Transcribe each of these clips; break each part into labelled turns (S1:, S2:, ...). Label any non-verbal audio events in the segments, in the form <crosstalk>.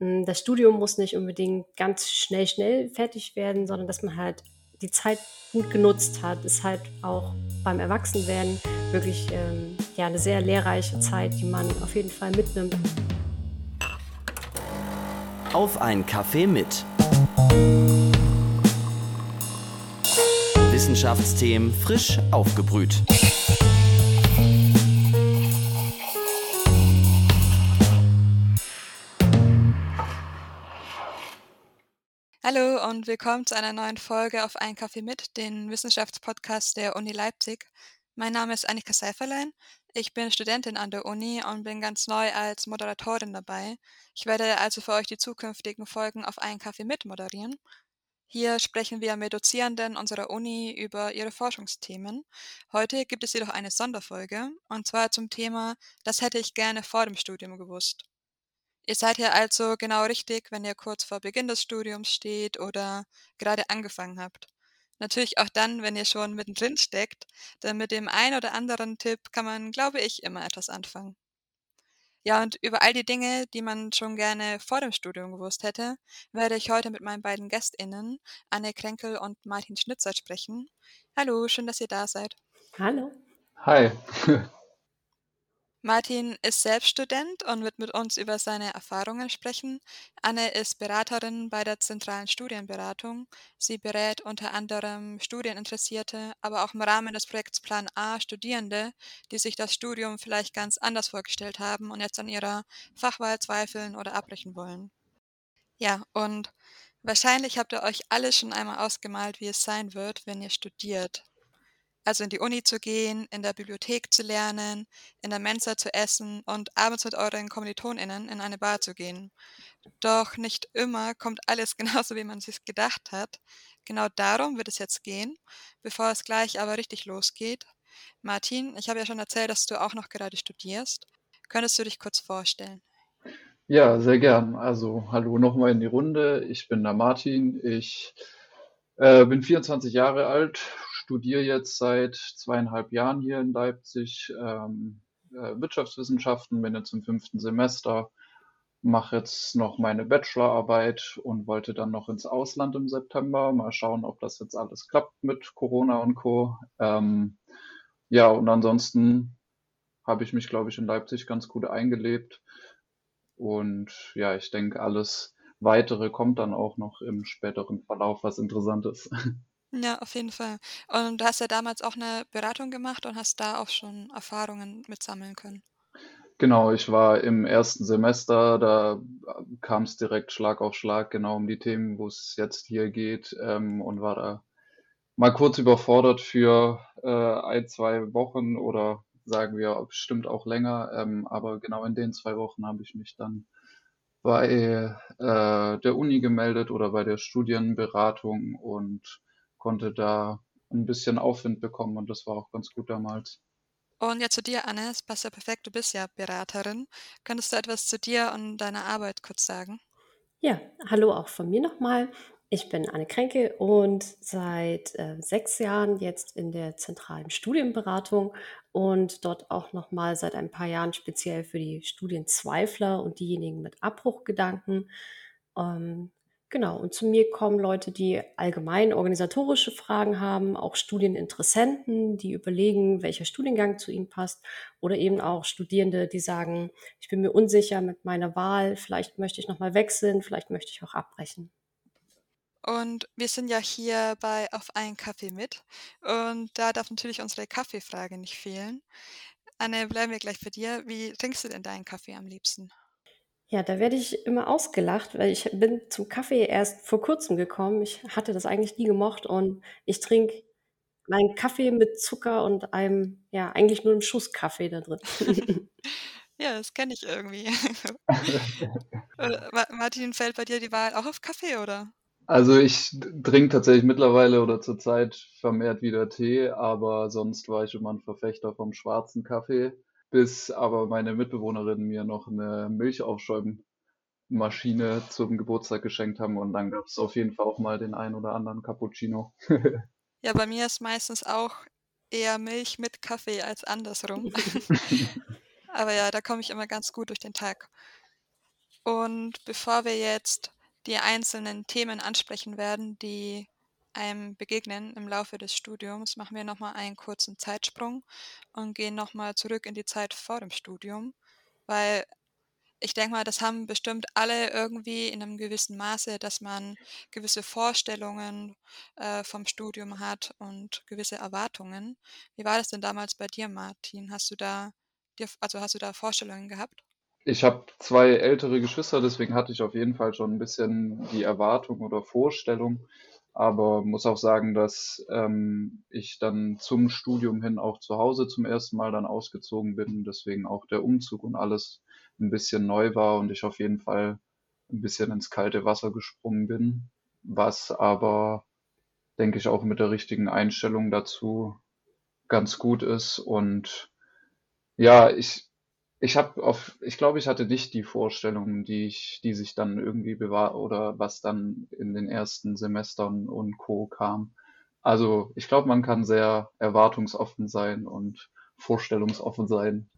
S1: hm, das Studium muss nicht unbedingt ganz schnell, schnell fertig werden, sondern dass man halt die Zeit gut genutzt hat, ist halt auch beim Erwachsenwerden wirklich ähm, ja, eine sehr lehrreiche Zeit, die man auf jeden Fall mitnimmt.
S2: Auf ein Kaffee mit. Wissenschaftsthemen frisch aufgebrüht.
S3: Hallo und willkommen zu einer neuen Folge auf Ein Kaffee mit, den Wissenschaftspodcast der Uni Leipzig. Mein Name ist Annika Seiferlein. Ich bin Studentin an der Uni und bin ganz neu als Moderatorin dabei. Ich werde also für euch die zukünftigen Folgen auf Ein Kaffee mit moderieren. Hier sprechen wir mit Dozierenden unserer Uni über ihre Forschungsthemen. Heute gibt es jedoch eine Sonderfolge, und zwar zum Thema Das hätte ich gerne vor dem Studium gewusst. Ihr seid hier also genau richtig, wenn ihr kurz vor Beginn des Studiums steht oder gerade angefangen habt. Natürlich auch dann, wenn ihr schon mittendrin steckt, denn mit dem einen oder anderen Tipp kann man, glaube ich, immer etwas anfangen. Ja, und über all die Dinge, die man schon gerne vor dem Studium gewusst hätte, werde ich heute mit meinen beiden GästInnen, Anne Kränkel und Martin Schnitzer, sprechen. Hallo, schön, dass ihr da seid.
S1: Hallo.
S4: Hi. <laughs>
S3: Martin ist selbst Student und wird mit uns über seine Erfahrungen sprechen. Anne ist Beraterin bei der Zentralen Studienberatung. Sie berät unter anderem Studieninteressierte, aber auch im Rahmen des Projekts Plan A Studierende, die sich das Studium vielleicht ganz anders vorgestellt haben und jetzt an ihrer Fachwahl zweifeln oder abbrechen wollen. Ja, und wahrscheinlich habt ihr euch alle schon einmal ausgemalt, wie es sein wird, wenn ihr studiert. Also in die Uni zu gehen, in der Bibliothek zu lernen, in der Mensa zu essen und abends mit euren KommilitonInnen in eine Bar zu gehen. Doch nicht immer kommt alles <laughs> genauso, wie man sich gedacht hat. Genau darum wird es jetzt gehen, bevor es gleich aber richtig losgeht. Martin, ich habe ja schon erzählt, dass du auch noch gerade studierst. Könntest du dich kurz vorstellen?
S4: Ja, sehr gern. Also hallo nochmal in die Runde. Ich bin der Martin. Ich äh, bin 24 Jahre alt, studiere jetzt seit zweieinhalb Jahren hier in Leipzig ähm, äh, Wirtschaftswissenschaften, bin jetzt im fünften Semester, mache jetzt noch meine Bachelorarbeit und wollte dann noch ins Ausland im September. Mal schauen, ob das jetzt alles klappt mit Corona und Co. Ähm, ja, und ansonsten habe ich mich, glaube ich, in Leipzig ganz gut eingelebt. Und ja, ich denke, alles weitere kommt dann auch noch im späteren Verlauf, was interessant ist. <laughs>
S3: Ja, auf jeden Fall. Und du hast ja damals auch eine Beratung gemacht und hast da auch schon Erfahrungen mitsammeln können.
S4: Genau, ich war im ersten Semester, da kam es direkt Schlag auf Schlag genau um die Themen, wo es jetzt hier geht, ähm, und war da mal kurz überfordert für äh, ein, zwei Wochen oder sagen wir bestimmt auch länger. Ähm, aber genau in den zwei Wochen habe ich mich dann bei äh, der Uni gemeldet oder bei der Studienberatung und konnte da ein bisschen Aufwind bekommen und das war auch ganz gut damals.
S3: Und jetzt zu dir, Anne, es passt ja perfekt, du bist ja Beraterin. Könntest du etwas zu dir und deiner Arbeit kurz sagen?
S1: Ja, hallo auch von mir nochmal. Ich bin Anne Kränke und seit äh, sechs Jahren jetzt in der zentralen Studienberatung und dort auch nochmal seit ein paar Jahren speziell für die Studienzweifler und diejenigen mit Abbruchgedanken. Ähm, Genau, und zu mir kommen Leute, die allgemein organisatorische Fragen haben, auch Studieninteressenten, die überlegen, welcher Studiengang zu ihnen passt, oder eben auch Studierende, die sagen, ich bin mir unsicher mit meiner Wahl, vielleicht möchte ich nochmal wechseln, vielleicht möchte ich auch abbrechen.
S3: Und wir sind ja hier bei Auf einen Kaffee mit. Und da darf natürlich unsere Kaffeefrage nicht fehlen. Anne, bleiben wir gleich bei dir. Wie trinkst du denn deinen Kaffee am liebsten?
S1: Ja, da werde ich immer ausgelacht, weil ich bin zum Kaffee erst vor Kurzem gekommen. Ich hatte das eigentlich nie gemocht und ich trinke meinen Kaffee mit Zucker und einem, ja, eigentlich nur einem Schuss Kaffee da drin. <laughs>
S3: Ja, das kenne ich irgendwie. <laughs> Äh, Martin, fällt bei dir die Wahl auch auf Kaffee, oder?
S4: Also ich trinke tatsächlich mittlerweile oder zurzeit vermehrt wieder Tee, aber sonst war ich immer ein Verfechter vom schwarzen Kaffee bis aber meine Mitbewohnerin mir noch eine Milchaufschäummaschine zum Geburtstag geschenkt haben und dann gab es auf jeden Fall auch mal den einen oder anderen Cappuccino. <laughs>
S3: Ja, bei mir ist meistens auch eher Milch mit Kaffee als andersrum. <laughs> Aber ja, da komme ich immer ganz gut durch den Tag. Und bevor wir jetzt die einzelnen Themen ansprechen werden, die einem begegnen im Laufe des Studiums, machen wir nochmal einen kurzen Zeitsprung und gehen nochmal zurück in die Zeit vor dem Studium, weil ich denke mal, das haben bestimmt alle irgendwie in einem gewissen Maße, dass man gewisse Vorstellungen äh, vom Studium hat und gewisse Erwartungen. Wie war das denn damals bei dir, Martin? Hast du da, also hast du da Vorstellungen gehabt?
S4: Ich habe zwei ältere Geschwister, deswegen hatte ich auf jeden Fall schon ein bisschen die Erwartung oder Vorstellung, aber muss auch sagen, dass ähm, ich dann zum Studium hin auch zu Hause zum ersten Mal dann ausgezogen bin, deswegen auch der Umzug und alles ein bisschen neu war und ich auf jeden Fall ein bisschen ins kalte Wasser gesprungen bin, was aber, denke ich, auch mit der richtigen Einstellung dazu ganz gut ist. Und ja, ich, ich habe auf, ich glaube, ich hatte nicht die Vorstellungen, die ich, die sich dann irgendwie bewahrt oder was dann in den ersten Semestern und Co. kam. Also ich glaube, man kann sehr erwartungsoffen sein und vorstellungsoffen sein.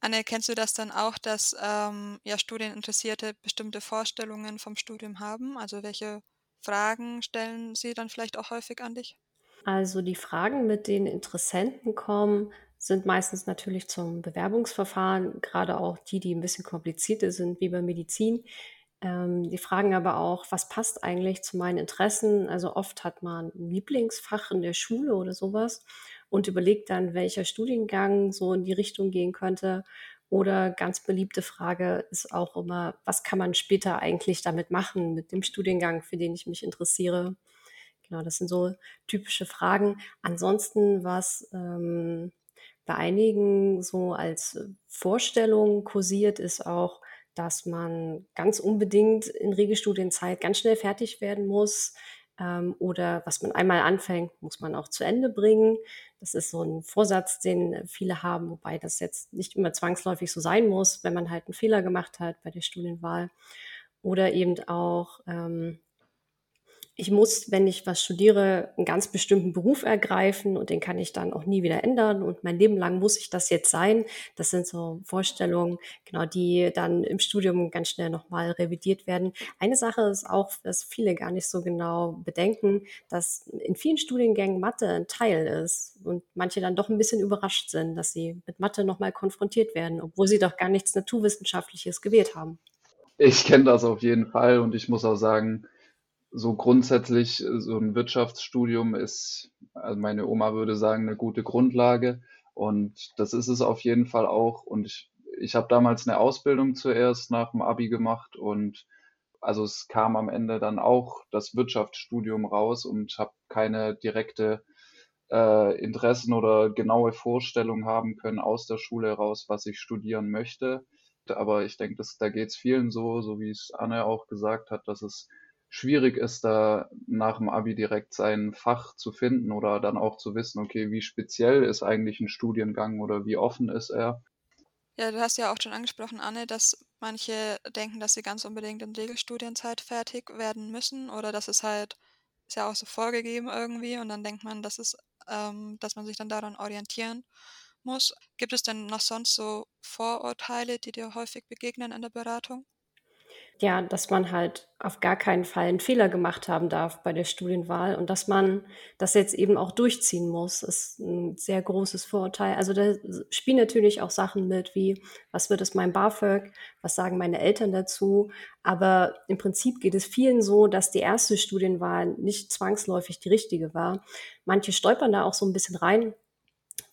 S3: Anne, kennst du das dann auch, dass ähm, ja, Studieninteressierte bestimmte Vorstellungen vom Studium haben? Also welche Fragen stellen sie dann vielleicht auch häufig an dich?
S1: Also die Fragen, mit denen Interessenten kommen, sind meistens natürlich zum Bewerbungsverfahren, gerade auch die, die ein bisschen komplizierter sind, wie bei Medizin. Ähm, die fragen aber auch, was passt eigentlich zu meinen Interessen? Also oft hat man ein Lieblingsfach in der Schule oder sowas und überlegt dann, welcher Studiengang so in die Richtung gehen könnte. Oder ganz beliebte Frage ist auch immer, was kann man später eigentlich damit machen, mit dem Studiengang, für den ich mich interessiere? Genau, das sind so typische Fragen. Ansonsten, was ähm, bei einigen so als Vorstellung kursiert, ist auch, dass man ganz unbedingt in Regelstudienzeit ganz schnell fertig werden muss. Ähm, oder was man einmal anfängt, muss man auch zu Ende bringen. Das ist so ein Vorsatz, den viele haben, wobei das jetzt nicht immer zwangsläufig so sein muss, wenn man halt einen Fehler gemacht hat bei der Studienwahl. Oder eben auch, ähm, ich muss, wenn ich was studiere, einen ganz bestimmten Beruf ergreifen und den kann ich dann auch nie wieder ändern und mein Leben lang muss ich das jetzt sein. Das sind so Vorstellungen, genau, die dann im Studium ganz schnell nochmal revidiert werden. Eine Sache ist auch, dass viele gar nicht so genau bedenken, dass in vielen Studiengängen Mathe ein Teil ist und manche dann doch ein bisschen überrascht sind, dass sie mit Mathe nochmal konfrontiert werden, obwohl sie doch gar nichts Naturwissenschaftliches gewählt haben.
S4: Ich kenne das auf jeden Fall und ich muss auch sagen, so grundsätzlich, äh, so ein Wirtschaftsstudium ist, also meine Oma würde sagen, eine gute Grundlage. Und das ist es auf jeden Fall auch. Und ich, ich habe damals eine Ausbildung zuerst nach dem Abi gemacht und also es kam am Ende dann auch das Wirtschaftsstudium raus und habe keine direkte äh, Interessen oder genaue Vorstellung haben können aus der Schule heraus, was ich studieren möchte. Aber ich denke, da geht es vielen so, so wie es Anne auch gesagt hat, dass es schwierig ist, da nach dem Abi direkt sein Fach zu finden oder dann auch zu wissen, okay, wie speziell ist eigentlich ein Studiengang oder wie offen ist er.
S3: Ja, du hast ja auch schon angesprochen, Anne, dass manche denken, dass sie ganz unbedingt in Regelstudienzeit fertig werden müssen oder dass es halt, ist ja auch so vorgegeben irgendwie und dann denkt man, dass es, ähm, dass man sich dann daran orientieren muss. Gibt es denn noch sonst so Vorurteile, die dir häufig begegnen in der Beratung?
S1: Ja, dass man halt auf gar keinen Fall einen Fehler gemacht haben darf bei der Studienwahl und dass man das jetzt eben auch durchziehen muss, ist ein sehr großes Vorurteil. Also da spielen natürlich auch Sachen mit, wie was wird es mein BAföG, was sagen meine Eltern dazu. Aber im Prinzip geht es vielen so, dass die erste Studienwahl nicht zwangsläufig die richtige war. Manche stolpern da auch so ein bisschen rein,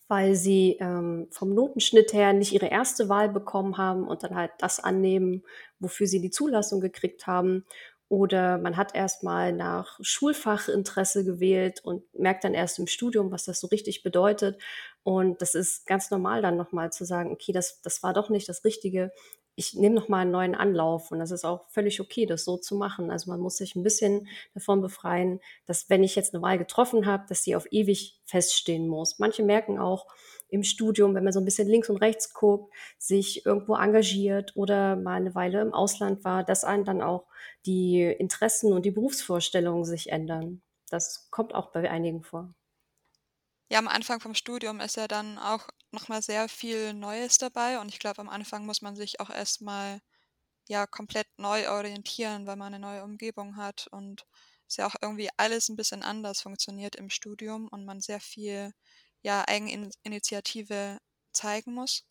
S1: weil sie ähm, vom Notenschnitt her nicht ihre erste Wahl bekommen haben und dann halt das annehmen, wofür sie die Zulassung gekriegt haben. Oder man hat erstmal nach Schulfachinteresse gewählt und merkt dann erst im Studium, was das so richtig bedeutet. Und das ist ganz normal dann nochmal zu sagen, okay, das, das war doch nicht das Richtige ich nehme noch mal einen neuen Anlauf und das ist auch völlig okay, das so zu machen. Also man muss sich ein bisschen davon befreien, dass wenn ich jetzt eine Wahl getroffen habe, dass sie auf ewig feststehen muss. Manche merken auch im Studium, wenn man so ein bisschen links und rechts guckt, sich irgendwo engagiert oder mal eine Weile im Ausland war, dass einen dann auch die Interessen und die Berufsvorstellungen sich ändern. Das kommt auch bei einigen vor.
S3: Ja, am Anfang vom Studium ist ja dann auch noch mal sehr viel Neues dabei und ich glaube, am Anfang muss man sich auch erst mal ja komplett neu orientieren, weil man eine neue Umgebung hat und es ja auch irgendwie alles ein bisschen anders funktioniert im Studium und man sehr viel ja Eigeninitiative zeigen muss.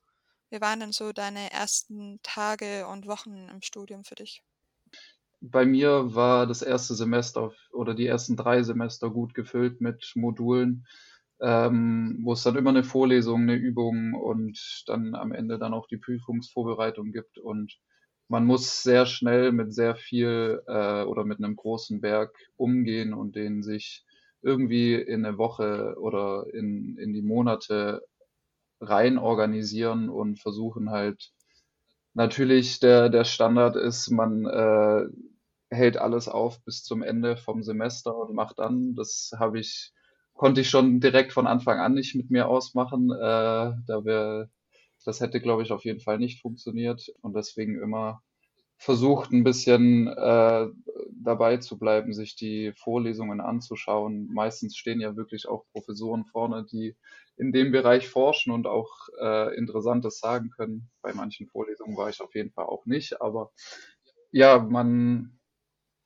S3: Wie waren denn so deine ersten Tage und Wochen im Studium für dich?
S4: Bei mir war das erste Semester oder die ersten drei Semester gut gefüllt mit Modulen, ähm, wo es dann immer eine Vorlesung, eine Übung und dann am Ende dann auch die Prüfungsvorbereitung gibt. Und man muss sehr schnell mit sehr viel äh, oder mit einem großen Berg umgehen und den sich irgendwie in eine Woche oder in, in die Monate rein organisieren und versuchen halt natürlich der, der Standard ist, man äh, hält alles auf bis zum Ende vom Semester und macht dann. Das habe ich, konnte ich schon direkt von Anfang an nicht mit mir ausmachen. Äh, da wäre, das hätte, glaube ich, auf jeden Fall nicht funktioniert und deswegen immer versucht, ein bisschen äh, dabei zu bleiben, sich die Vorlesungen anzuschauen. Meistens stehen ja wirklich auch Professoren vorne, die in dem Bereich forschen und auch äh, Interessantes sagen können. Bei manchen Vorlesungen war ich auf jeden Fall auch nicht, aber ja, man,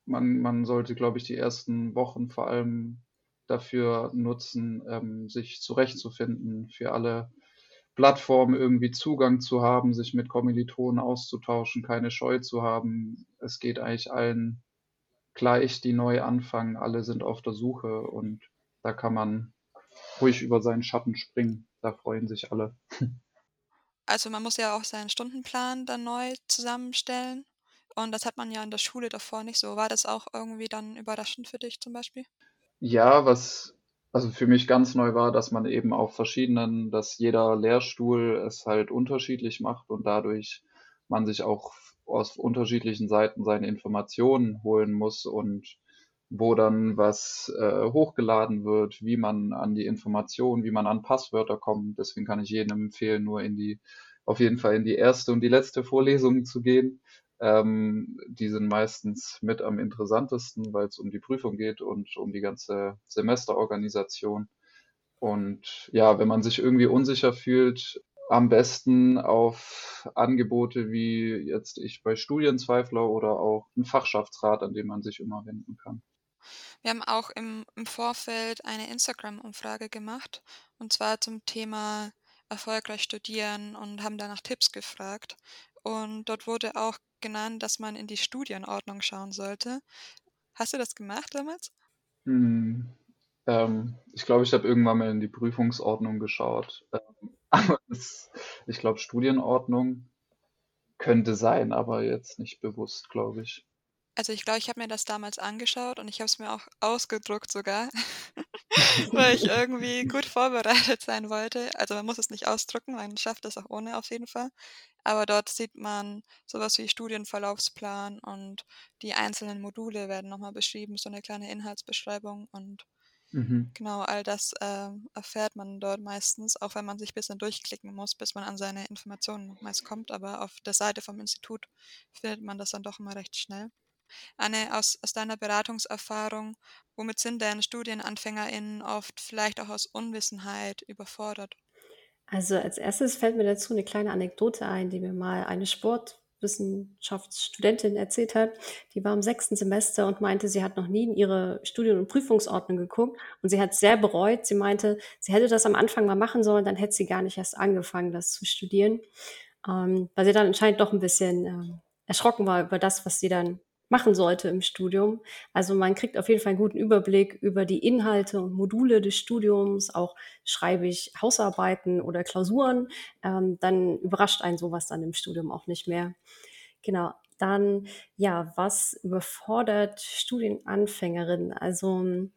S4: man, man sollte, glaube ich, die ersten Wochen vor allem dafür nutzen, ähm, sich zurechtzufinden, für alle Plattformen irgendwie Zugang zu haben, sich mit Kommilitonen auszutauschen, keine Scheu zu haben. Es geht eigentlich allen gleich, die neu anfangen. Alle sind auf der Suche und da kann man ruhig über seinen Schatten springen. Da freuen sich alle.
S3: Also man muss ja auch seinen Stundenplan dann neu zusammenstellen. Und das hat man ja in der Schule davor nicht so. War das auch irgendwie dann überraschend für dich zum Beispiel?
S4: Ja, was also für mich ganz neu war, dass man eben auf verschiedenen, dass jeder Lehrstuhl es halt unterschiedlich macht und dadurch man sich auch aus unterschiedlichen Seiten seine Informationen holen muss und wo dann was äh, hochgeladen wird, wie man an die Informationen, wie man an Passwörter kommt. Deswegen kann ich jedem empfehlen, nur in die, auf jeden Fall in die erste und die letzte Vorlesung zu gehen. Ähm, die sind meistens mit am interessantesten, weil es um die Prüfung geht und um die ganze Semesterorganisation. Und ja, wenn man sich irgendwie unsicher fühlt, am besten auf Angebote wie jetzt ich bei Studienzweifler oder auch ein Fachschaftsrat, an dem man sich immer wenden kann.
S3: Wir haben auch im, im Vorfeld eine Instagram-Umfrage gemacht und zwar zum Thema erfolgreich studieren und haben danach Tipps gefragt. Und dort wurde auch genannt, dass man in die Studienordnung schauen sollte. Hast du das gemacht damals?
S4: Hm, ähm, ich glaube, ich habe irgendwann mal in die Prüfungsordnung geschaut. Ähm, <laughs> aber das, ich glaube, Studienordnung könnte sein, aber jetzt nicht bewusst, glaube ich.
S3: Also ich glaube, ich habe mir das damals angeschaut und ich habe es mir auch ausgedruckt sogar, <laughs> <laughs> weil ich <laughs> irgendwie gut vorbereitet sein wollte. Also man muss es nicht ausdrucken, man schafft es auch ohne auf jeden Fall. Aber dort sieht man sowas wie Studienverlaufsplan und die einzelnen Module werden nochmal beschrieben, so eine kleine Inhaltsbeschreibung und
S4: Mhm.
S3: genau all das äh, erfährt man dort meistens, auch wenn man sich ein bisschen durchklicken muss, bis man an seine Informationen meist kommt. Aber auf der Seite vom Institut findet man das dann doch immer recht schnell. Anne, aus, aus deiner Beratungserfahrung, womit sind denn StudienanfängerInnen oft vielleicht auch aus Unwissenheit überfordert?
S1: Also als erstes fällt mir dazu eine kleine Anekdote ein, die mir mal eine Sportwissenschaftsstudentin erzählt hat. Die war im sechsten Semester und meinte, sie hat noch nie in ihre Studien- und Prüfungsordnung geguckt und sie hat sehr bereut. Sie meinte, sie hätte das am Anfang mal machen sollen, dann hätte sie gar nicht erst angefangen, das zu studieren, ähm, weil sie dann anscheinend doch ein bisschen ähm, erschrocken war über das, was sie dann machen sollte im Studium. Also man kriegt auf jeden Fall einen guten Überblick über die Inhalte und Module des Studiums. Auch schreibe ich Hausarbeiten oder Klausuren, ähm, dann überrascht einen sowas dann im Studium auch nicht mehr. Genau. Dann, ja, was überfordert Studienanfängerinnen? Also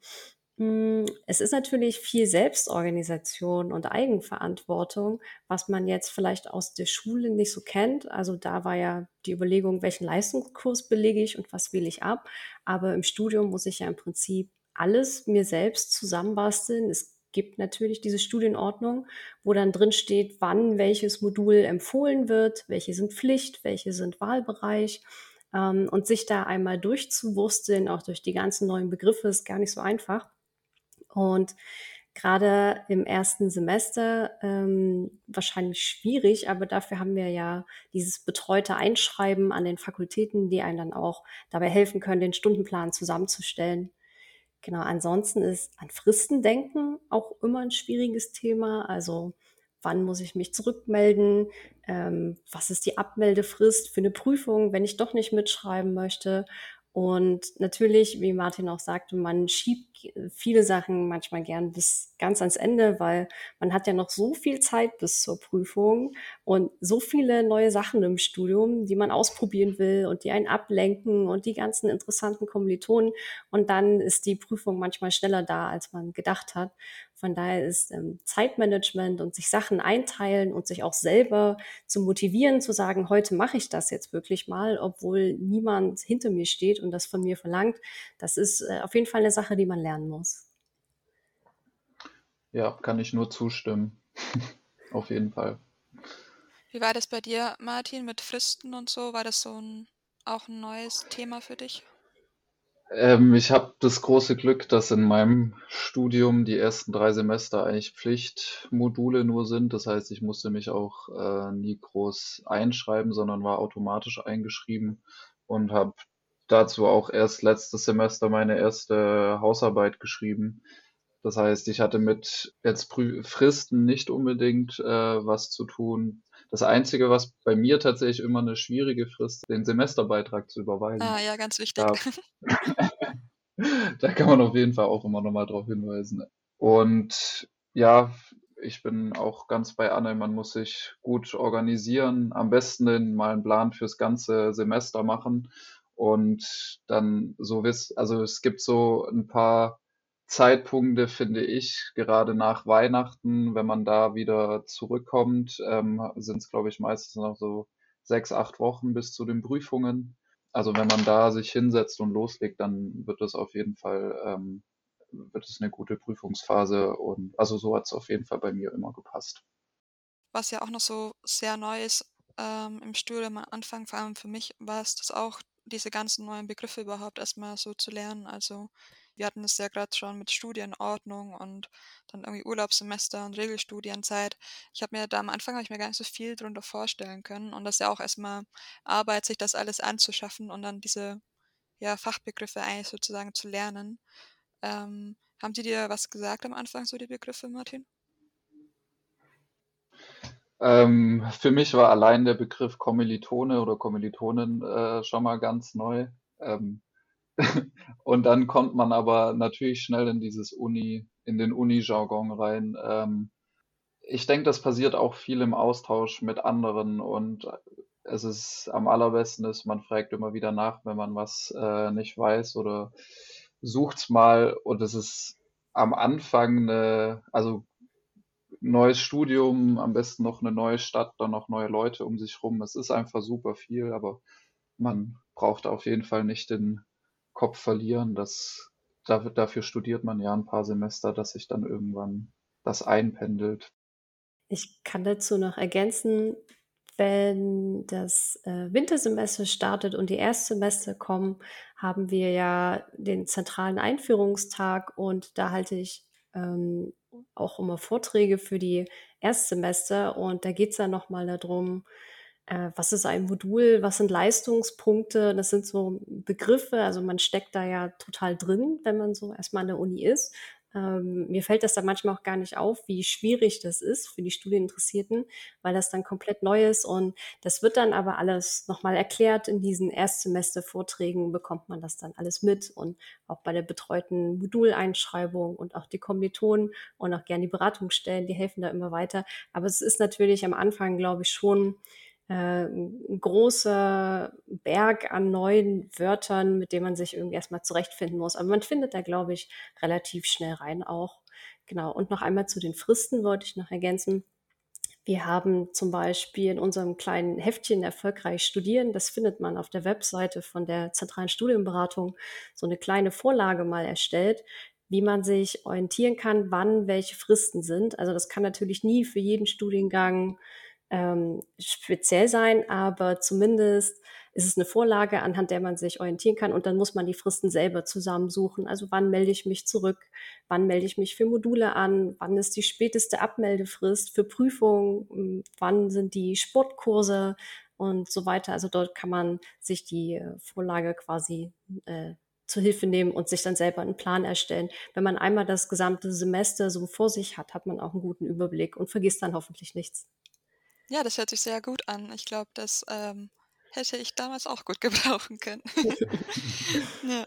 S1: es ist natürlich viel Selbstorganisation und Eigenverantwortung, was man jetzt vielleicht aus der Schule nicht so kennt. Also da war ja die Überlegung, welchen Leistungskurs belege ich und was wähle ich ab. Aber im Studium muss ich ja im Prinzip alles mir selbst zusammenbasteln. Es gibt natürlich diese Studienordnung, wo dann drin steht, wann welches Modul empfohlen wird, welche sind Pflicht, welche sind Wahlbereich. Ähm, und sich da einmal durchzuwursteln, auch durch die ganzen neuen Begriffe, ist gar nicht so einfach. Und gerade im ersten Semester ähm, wahrscheinlich schwierig, aber dafür haben wir ja dieses betreute Einschreiben an den Fakultäten, die einen dann auch dabei helfen können, den Stundenplan zusammenzustellen. Genau, ansonsten ist an Fristen denken auch immer ein schwieriges Thema. Also wann muss ich mich zurückmelden? Ähm, was ist die Abmeldefrist für eine Prüfung, wenn ich doch nicht mitschreiben möchte? Und natürlich, wie Martin auch sagte, man schiebt viele Sachen manchmal gern bis ganz ans Ende, weil man hat ja noch so viel Zeit bis zur Prüfung und so viele neue Sachen im Studium, die man ausprobieren will und die einen ablenken und die ganzen interessanten Kommilitonen. Und dann ist die Prüfung manchmal schneller da, als man gedacht hat. Von daher ist ähm, Zeitmanagement und sich Sachen einteilen und sich auch selber zu motivieren, zu sagen, heute mache ich das jetzt wirklich mal, obwohl niemand hinter mir steht und das von mir verlangt. Das ist äh, auf jeden Fall eine Sache, die man lernen muss.
S4: Ja, kann ich nur zustimmen. <laughs> auf jeden Fall.
S3: Wie war das bei dir, Martin, mit Fristen und so? War das so ein, auch ein neues Thema für dich?
S4: Ähm, ich habe das große Glück, dass in meinem Studium die ersten drei Semester eigentlich Pflichtmodule nur sind. Das heißt, ich musste mich auch äh, nie groß einschreiben, sondern war automatisch eingeschrieben und habe dazu auch erst letztes Semester meine erste Hausarbeit geschrieben. Das heißt, ich hatte mit jetzt Prü Fristen nicht unbedingt äh, was zu tun. Das Einzige, was bei mir tatsächlich immer eine schwierige Frist, den Semesterbeitrag zu überweisen.
S3: Ah ja, ganz wichtig.
S4: Da, <laughs> da kann man auf jeden Fall auch immer nochmal drauf hinweisen. Und ja, ich bin auch ganz bei Anne, man muss sich gut organisieren, am besten mal einen Plan fürs ganze Semester machen und dann so wissen, also es gibt so ein paar Zeitpunkte, finde ich, gerade nach Weihnachten, wenn man da wieder zurückkommt, ähm, sind es, glaube ich, meistens noch so sechs, acht Wochen bis zu den Prüfungen. Also wenn man da sich hinsetzt und loslegt, dann wird es auf jeden Fall, ähm, wird es eine gute Prüfungsphase und also so hat es auf jeden Fall bei mir immer gepasst.
S3: Was ja auch noch so sehr neu ist ähm, im Studium am Anfang, vor allem für mich, war es das auch, diese ganzen neuen Begriffe überhaupt erstmal so zu lernen. Also wir hatten es ja gerade schon mit Studienordnung und dann irgendwie Urlaubssemester und Regelstudienzeit. Ich habe mir da am Anfang ich mir gar nicht so viel drunter vorstellen können und das ist ja auch erstmal Arbeit, sich das alles anzuschaffen und dann diese ja, Fachbegriffe eigentlich sozusagen zu lernen. Ähm, haben Sie dir was gesagt am Anfang, so die Begriffe, Martin?
S4: Ähm, für mich war allein der Begriff Kommilitone oder Kommilitonen äh, schon mal ganz neu. Ähm, <laughs> und dann kommt man aber natürlich schnell in dieses Uni, in den Uni-Jargon rein. Ähm, ich denke, das passiert auch viel im Austausch mit anderen und es ist am allerbesten ist, man fragt immer wieder nach, wenn man was äh, nicht weiß oder sucht's mal und es ist am Anfang eine, also neues Studium, am besten noch eine neue Stadt, dann noch neue Leute um sich rum. Es ist einfach super viel, aber man braucht auf jeden Fall nicht den Kopf verlieren. Das, dafür, studiert man ja ein paar Semester, dass sich dann irgendwann das einpendelt.
S1: Ich kann dazu noch ergänzen, wenn das äh, Wintersemester startet und die Erstsemester kommen, haben wir ja den zentralen Einführungstag und da halte ich ähm, auch immer Vorträge für die Erstsemester und da geht es dann nochmal darum, äh, was ist ein Modul, was sind Leistungspunkte, das sind so Begriffe, also man steckt da ja total drin, wenn man so erstmal an der Uni ist. Ähm, mir fällt das dann manchmal auch gar nicht auf, wie schwierig das ist für die Studieninteressierten, weil das dann komplett neu ist und das wird dann aber alles nochmal erklärt in diesen Erstsemester-Vorträgen, bekommt man das dann alles mit und auch bei der betreuten Moduleinschreibung und auch die Kommilitonen und auch gerne die Beratungsstellen, die helfen da immer weiter. Aber es ist natürlich am Anfang, glaube ich, schon äh, großer Berg an neuen Wörtern, mit denen man sich irgendwie erstmal zurechtfinden muss. Aber man findet da, glaube ich, relativ schnell rein auch. Genau. Und noch einmal zu den Fristen wollte ich noch ergänzen. Wir haben zum Beispiel in unserem kleinen Heftchen Erfolgreich studieren, das findet man auf der Webseite von der zentralen Studienberatung, so eine kleine Vorlage mal erstellt, wie man sich orientieren kann, wann welche Fristen sind. Also das kann natürlich nie für jeden Studiengang ähm, speziell sein, aber zumindest ist es eine Vorlage, anhand der man sich orientieren kann und dann muss man die Fristen selber zusammensuchen. Also wann melde ich mich zurück, wann melde ich mich für Module an, wann ist die späteste Abmeldefrist für Prüfungen, wann sind die Sportkurse und so weiter. Also dort kann man sich die äh, Vorlage quasi äh, zur Hilfe nehmen und sich dann selber einen Plan erstellen. Wenn man einmal das gesamte Semester so vor sich hat, hat man auch einen guten Überblick und vergisst dann hoffentlich nichts.
S3: Ja, das hört sich sehr gut an. Ich glaube, das ähm, hätte ich damals auch gut <laughs> gebrauchen können. <laughs> ja.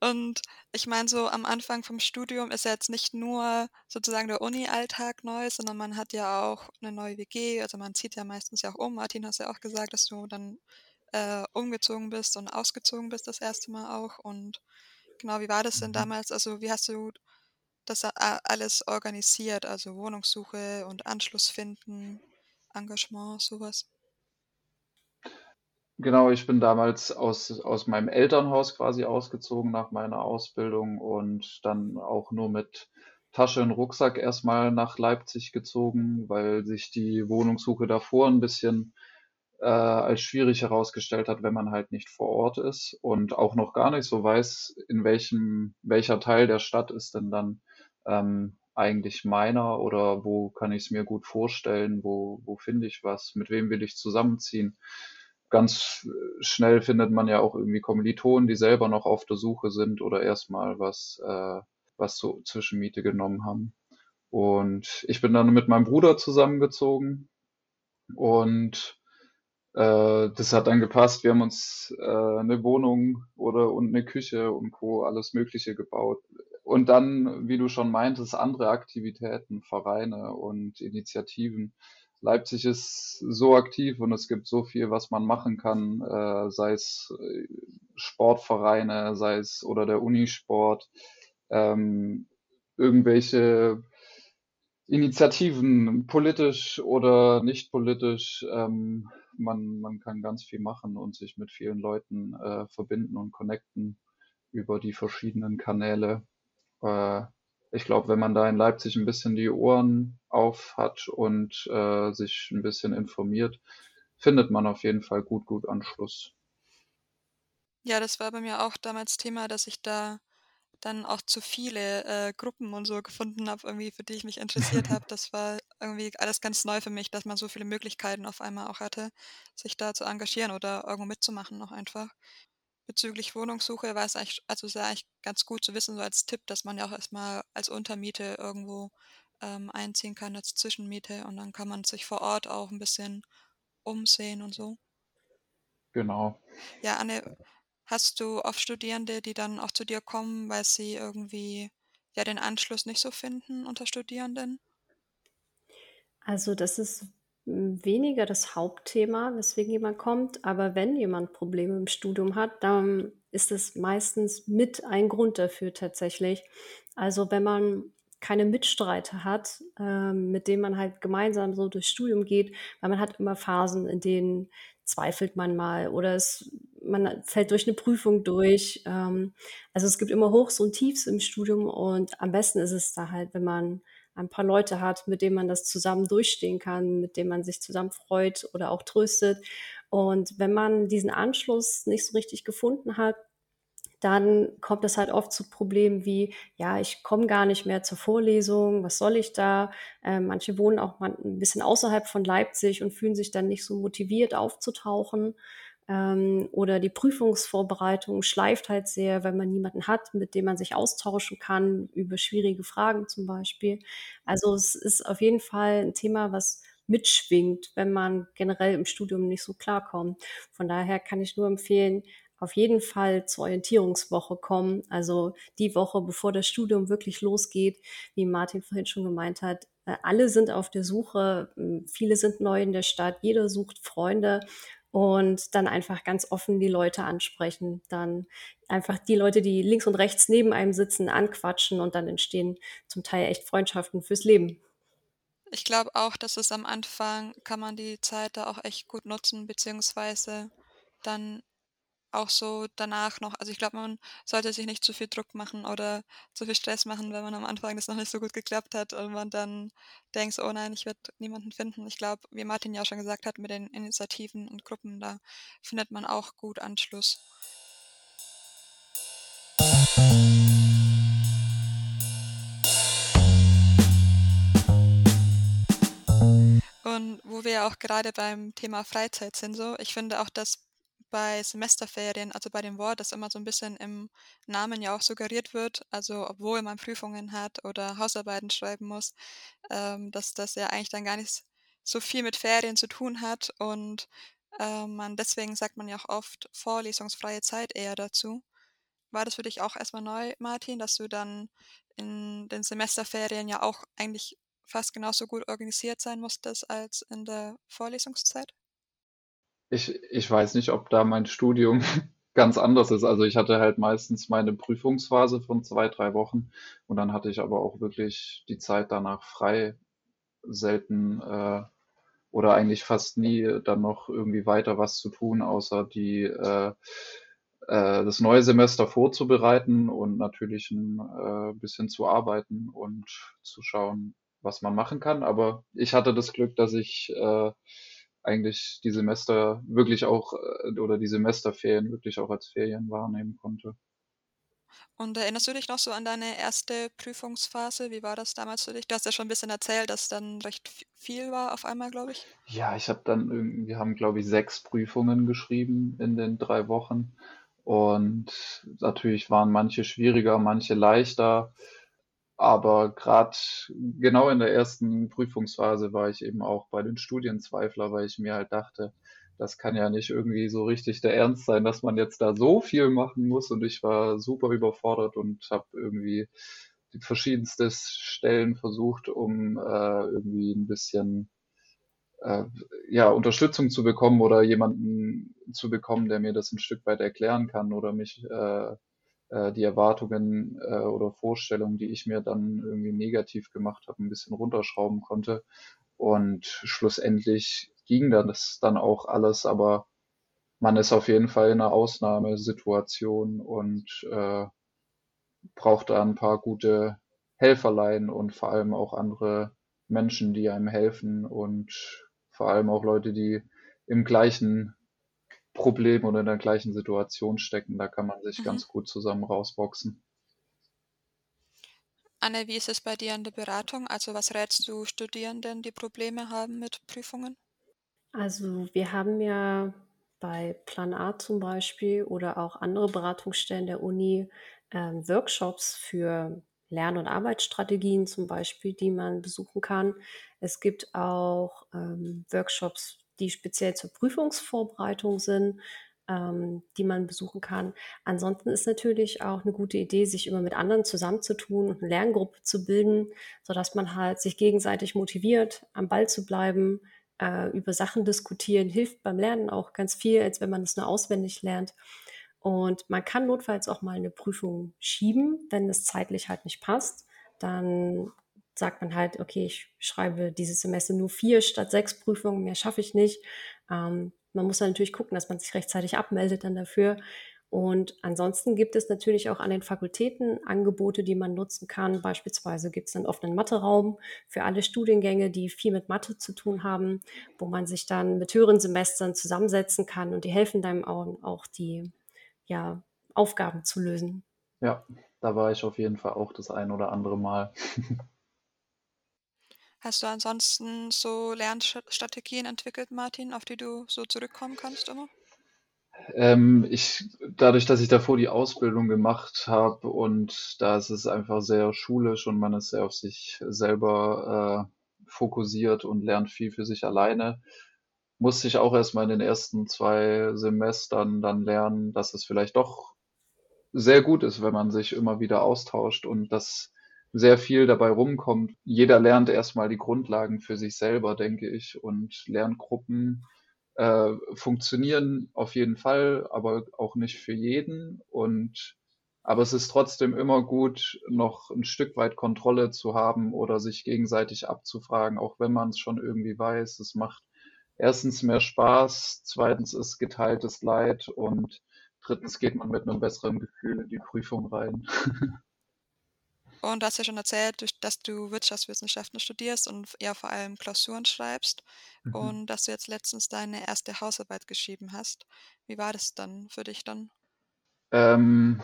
S3: Und ich meine, so am Anfang vom Studium ist ja jetzt nicht nur sozusagen der Uni-Alltag neu, sondern man hat ja auch eine neue WG. Also man zieht ja meistens ja auch um. Martin, hast ja auch gesagt, dass du dann äh, umgezogen bist und ausgezogen bist das erste Mal auch. Und genau, wie war das denn mhm. damals? Also wie hast du das alles organisiert? Also Wohnungssuche und Anschluss finden, Engagement, sowas?
S4: Genau, ich bin damals aus, aus meinem Elternhaus quasi ausgezogen nach meiner Ausbildung und dann auch nur mit Tasche und Rucksack erstmal nach Leipzig gezogen, weil sich die Wohnungssuche davor ein bisschen äh, als schwierig herausgestellt hat, wenn man halt nicht vor Ort ist und auch noch gar nicht so weiß, in welchem, welcher Teil der Stadt ist denn dann ähm, eigentlich meiner oder wo kann ich es mir gut vorstellen, wo, wo finde ich was, mit wem will ich zusammenziehen ganz schnell findet man ja auch irgendwie Kommilitonen, die selber noch auf der Suche sind oder erstmal was, äh, was zur Zwischenmiete genommen haben. Und ich bin dann mit meinem Bruder zusammengezogen und äh, das hat dann gepasst. Wir haben uns äh, eine Wohnung oder und eine Küche und Co. alles Mögliche gebaut. Und dann, wie du schon meintest, andere Aktivitäten, Vereine und Initiativen Leipzig ist so aktiv und es gibt so viel, was man machen kann, äh, sei es äh, Sportvereine, sei es oder der Unisport, ähm, irgendwelche Initiativen, politisch oder nicht politisch. Ähm, man, man kann ganz viel machen und sich mit vielen Leuten äh, verbinden und connecten über die verschiedenen Kanäle. Äh, ich glaube, wenn man da in Leipzig ein bisschen die Ohren auf hat und äh, sich ein bisschen informiert, findet man auf jeden Fall gut, gut Anschluss.
S3: Ja, das war bei mir auch damals Thema, dass ich da dann auch zu viele äh, Gruppen und so gefunden habe, irgendwie, für die ich mich interessiert habe. <laughs> Das war irgendwie alles ganz neu für mich, dass man so viele Möglichkeiten auf einmal auch hatte, sich da zu engagieren oder irgendwo mitzumachen noch einfach bezüglich Wohnungssuche war es eigentlich, also ist eigentlich ganz gut zu wissen, so als Tipp, dass man ja auch erstmal als Untermiete irgendwo ähm, einziehen kann als Zwischenmiete und dann kann man sich vor Ort auch ein bisschen umsehen und so.
S4: Genau.
S3: Ja, Anne, hast du oft Studierende, die dann auch zu dir kommen, weil sie irgendwie ja den Anschluss nicht so finden unter Studierenden?
S1: Also das ist weniger das Hauptthema, weswegen jemand kommt. Aber wenn jemand Probleme im Studium hat, dann ist es meistens mit ein Grund dafür tatsächlich. Also wenn man keine Mitstreiter hat, äh, mit denen man halt gemeinsam so durchs Studium geht, weil man hat immer Phasen, in denen zweifelt man mal oder es, man fällt durch eine Prüfung durch. Ähm, also es gibt immer Hochs und Tiefs im Studium und am besten ist es da halt, wenn man ein paar Leute hat, mit denen man das zusammen durchstehen kann, mit denen man sich zusammen freut oder auch tröstet. Und wenn man diesen Anschluss nicht so richtig gefunden hat, dann kommt es halt oft zu Problemen wie, ja, ich komme gar nicht mehr zur Vorlesung, was soll ich da? Äh, manche wohnen auch mal ein bisschen außerhalb von Leipzig und fühlen sich dann nicht so motiviert aufzutauchen. Ähm, oder die Prüfungsvorbereitung schleift halt sehr, weil man niemanden hat, mit dem man sich austauschen kann, über schwierige Fragen zum Beispiel. Also es ist auf jeden Fall ein Thema, was mitschwingt, wenn man generell im Studium nicht so klarkommt. Von daher kann ich nur empfehlen, auf jeden Fall zur Orientierungswoche kommen. Also die Woche, bevor das Studium wirklich losgeht, wie Martin vorhin schon gemeint hat. Äh, alle sind auf der Suche, viele sind neu in der Stadt, jeder sucht Freunde und dann einfach ganz offen die Leute ansprechen. Dann einfach die Leute, die links und rechts neben einem sitzen, anquatschen und dann entstehen zum Teil echt Freundschaften fürs Leben.
S3: Ich glaube auch, dass es am Anfang kann man die Zeit da auch echt gut nutzen, beziehungsweise dann auch so danach noch also, ich glaube, man sollte sich nicht zu viel Druck machen oder zu viel Stress machen, wenn man am Anfang das noch nicht so gut geklappt hat und man dann denkt „Oh nein, ich werde niemanden finden.“ Ich glaube, wie Martin ja schon gesagt hat, mit den Initiativen und Gruppen, da findet man auch gut Anschluss. Und wo wir auch gerade beim Thema Freizeit sind so, ich finde auch, dass bei Semesterferien, also bei dem Wort, das immer so ein bisschen im Namen ja auch suggeriert wird, also obwohl man Prüfungen hat oder Hausarbeiten schreiben muss, ähm, dass das ja eigentlich dann gar nicht so viel mit Ferien zu tun hat und, ähm, man deswegen sagt man ja auch oft vorlesungsfreie Zeit eher dazu. War das für dich auch erstmal neu, Martin, dass du dann in den Semesterferien ja auch eigentlich fast genauso gut organisiert sein musstest als in der Vorlesungszeit?
S4: Ich, ich weiß nicht, ob da mein Studium <laughs> ganz anders ist. Also ich hatte halt meistens meine Prüfungsphase von zwei, drei Wochen und dann hatte ich aber auch wirklich die Zeit danach frei, selten äh, oder eigentlich fast nie dann noch irgendwie weiter was zu tun, außer die äh, äh, das neue Semester vorzubereiten und natürlich ein äh, bisschen zu arbeiten und zu schauen, was man machen kann. Aber ich hatte das Glück, dass ich äh, eigentlich die Semester wirklich auch äh, oder die Semesterferien wirklich auch als Ferien wahrnehmen konnte.
S3: Und erinnerst du dich noch so an deine erste Prüfungsphase? Wie war das damals für dich? Du hast ja schon ein bisschen erzählt, dass dann recht viel war auf einmal, glaube ich.
S4: Ja, ich habe dann irgendwie, wir haben, glaube ich, sechs Prüfungen geschrieben in den drei Wochen. Und natürlich waren manche schwieriger, manche leichter. Aber gerade genau in der ersten Prüfungsphase war ich eben auch bei den Studienzweifler, weil ich mir halt dachte, das kann ja nicht irgendwie so richtig der Ernst sein, dass man jetzt da so viel machen muss. Und ich war super überfordert und habe irgendwie die verschiedensten Stellen versucht, um äh, irgendwie ein bisschen äh, ja, Unterstützung zu bekommen oder jemanden zu bekommen, der mir das ein Stück weit erklären kann oder mich äh, äh, die Erwartungen äh, oder Vorstellungen, die ich mir dann irgendwie negativ gemacht habe, ein bisschen runterschrauben konnte. Und schlussendlich ging das dann auch alles, aber man ist auf jeden Fall in einer Ausnahmesituation und äh, braucht da ein paar gute Helferlein und vor allem auch andere Menschen, die einem helfen und vor allem auch Leute, die im gleichen Problem oder in der gleichen Situation stecken. Da kann man sich
S3: Mhm.
S4: ganz gut zusammen rausboxen.
S3: Anne, wie ist es bei dir in der Beratung? Also, was rätst du Studierenden, die Probleme haben mit Prüfungen?
S1: Also, wir haben ja bei Plan A zum Beispiel oder auch andere Beratungsstellen der Uni, ähm, Workshops für Lern und Arbeitsstrategien zum Beispiel, die man besuchen kann. Es gibt auch, ähm, Workshops, die speziell zur Prüfungsvorbereitung sind, ähm, die man besuchen kann. Ansonsten ist natürlich auch 'ne gute Idee, sich immer mit anderen zusammenzutun und 'ne Lerngruppe zu bilden, sodass man halt sich gegenseitig motiviert, am Ball zu bleiben, äh, über Sachen diskutieren, hilft beim Lernen auch ganz viel, als wenn man es nur auswendig lernt. Und man kann notfalls auch mal 'ne Prüfung schieben, wenn es zeitlich halt nicht passt. Dann sagt man halt: „Okay, ich schreibe dieses Semester nur 4 statt 6 Prüfungen, mehr schaffe ich nicht.“ Ähm, man muss dann natürlich gucken, dass man sich rechtzeitig abmeldet dann dafür. Und ansonsten gibt es natürlich auch an den Fakultäten Angebote, die man nutzen kann. Beispielsweise gibt es einen offenen Matheraum für alle Studiengänge, die viel mit Mathe zu tun haben, wo man sich dann mit höheren Semestern zusammensetzen kann und die helfen einem au auch die, ja, Aufgaben zu lösen.
S4: Ja, da war ich auf jeden Fall auch das ein oder andere Mal. <laughs>
S3: Hast du ansonsten so Lernstrategien entwickelt, Martin, auf die du so zurückkommen kannst immer?
S4: Ähm, ich, dadurch, dass ich davor die Ausbildung gemacht habe und da ist es einfach sehr schulisch und man ist sehr auf sich selber äh, fokussiert und lernt viel für sich alleine, musste ich auch erst mal in den ersten zwei Semestern dann lernen, dass es vielleicht doch sehr gut ist, wenn man sich immer wieder austauscht und dass sehr viel dabei rumkommt. Jeder lernt erstmal die Grundlagen für sich selber, denke ich, und Lerngruppen äh, funktionieren auf jeden Fall, aber auch nicht für jeden. Und aber es ist trotzdem immer gut, noch ein Stück weit Kontrolle zu haben oder sich gegenseitig abzufragen, auch wenn man es schon irgendwie weiß. Es macht erstens mehr Spaß, zweitens ist geteiltes Leid und drittens geht man mit einem besseren Gefühl in die Prüfung rein. <laughs>
S3: Und du hast ja schon erzählt, dass du Wirtschaftswissenschaften studierst und ja vor allem Klausuren schreibst
S4: Mhm.
S3: und dass du jetzt letztens deine erste Hausarbeit geschrieben hast. Wie war das dann für dich dann?
S4: Ähm,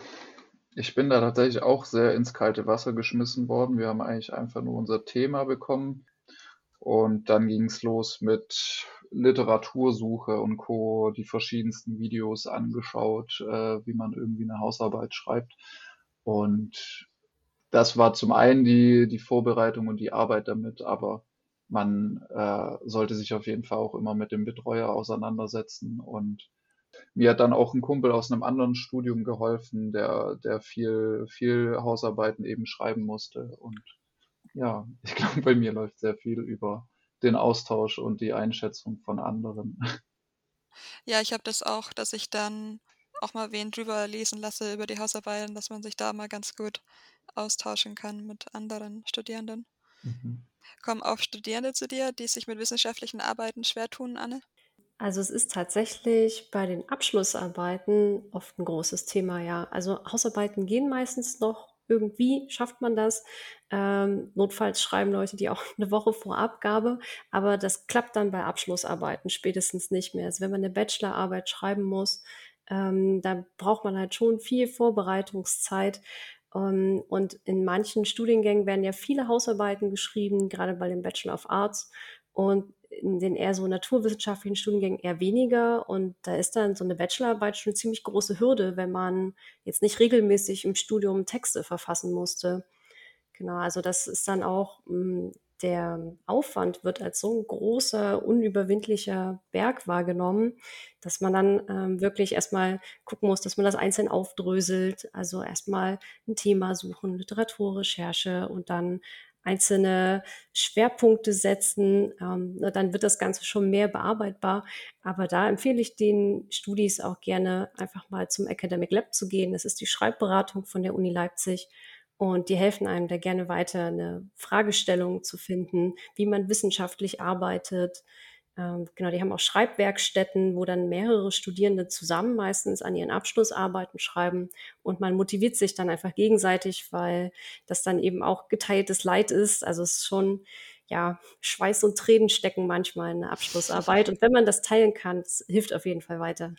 S4: ich bin da tatsächlich auch sehr ins kalte Wasser geschmissen worden. Wir haben eigentlich einfach nur unser Thema bekommen und dann ging es los mit Literatursuche und Co., die verschiedensten Videos angeschaut, äh, wie man irgendwie eine Hausarbeit schreibt. Und das war zum einen die, die Vorbereitung und die Arbeit damit, aber man äh, sollte sich auf jeden Fall auch immer mit dem Betreuer auseinandersetzen. Und mir hat dann auch ein Kumpel aus einem anderen Studium geholfen, der, der viel, viel Hausarbeiten eben schreiben musste. Und ja, ich glaube, bei mir läuft sehr viel über den Austausch und die Einschätzung von anderen.
S3: Ja, ich habe das auch, dass ich dann auch mal wen drüber lesen lasse über die Hausarbeiten, dass man sich da mal ganz gut austauschen kann mit anderen Studierenden.
S4: Mhm.
S3: Kommen auch Studierende zu dir, die sich mit wissenschaftlichen Arbeiten schwer tun, Anne?
S1: Also es ist tatsächlich bei den Abschlussarbeiten oft ein großes Thema, ja. Also Hausarbeiten gehen meistens noch irgendwie, schafft man das. Ähm, notfalls schreiben Leute die auch <laughs> eine Woche vor Abgabe, aber das klappt dann bei Abschlussarbeiten spätestens nicht mehr. Also wenn man eine Bachelorarbeit schreiben muss, ähm, da braucht man halt schon viel Vorbereitungszeit. Ähm, und in manchen Studiengängen werden ja viele Hausarbeiten geschrieben, gerade bei dem Bachelor of Arts. Und in den eher so naturwissenschaftlichen Studiengängen eher weniger. Und da ist dann so eine Bachelorarbeit schon eine ziemlich große Hürde, wenn man jetzt nicht regelmäßig im Studium Texte verfassen musste. Genau, also das ist dann auch, hm, der Aufwand wird als so ein großer, unüberwindlicher Berg wahrgenommen, dass man dann ähm, wirklich erstmal gucken muss, dass man das einzeln aufdröselt. Also erstmal ein Thema suchen, Literaturrecherche und dann einzelne Schwerpunkte setzen, ähm, dann wird das Ganze schon mehr bearbeitbar. Aber da empfehle ich den Studis auch gerne, einfach mal zum Academic Lab zu gehen. Das ist die Schreibberatung von der Uni Leipzig. Und die helfen einem da gerne weiter, eine Fragestellung zu finden, wie man wissenschaftlich arbeitet, ähm, genau, die haben auch Schreibwerkstätten, wo dann mehrere Studierende zusammen meistens an ihren Abschlussarbeiten schreiben und man motiviert sich dann einfach gegenseitig, weil das dann eben auch geteiltes Leid ist. Also es ist schon, ja, Schweiß und Tränen stecken manchmal in der Abschlussarbeit und wenn man das teilen kann, hilft auf jeden Fall weiter.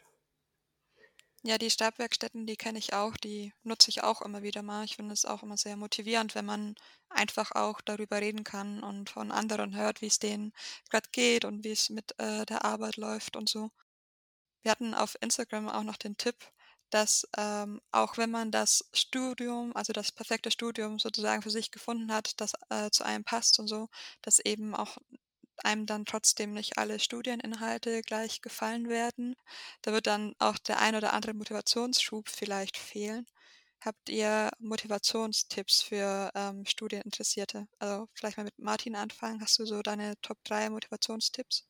S3: Ja, die Stabwerkstätten, die kenne ich auch, die nutze ich auch immer wieder mal. Ich finde es auch immer sehr motivierend, wenn man einfach auch darüber reden kann und von anderen hört, wie es denen gerade geht und wie es mit äh, der Arbeit läuft und so. Wir hatten auf Instagram auch noch den Tipp, dass ähm, auch wenn man das Studium, also das perfekte Studium sozusagen für sich gefunden hat, das äh, zu einem passt und so, dass eben auch einem dann trotzdem nicht alle Studieninhalte gleich gefallen werden. Da wird dann auch der ein oder andere Motivationsschub vielleicht fehlen. Habt ihr Motivationstipps für ähm, Studieninteressierte? Also vielleicht mal mit Martin anfangen. Hast du so deine Top 3 Motivationstipps?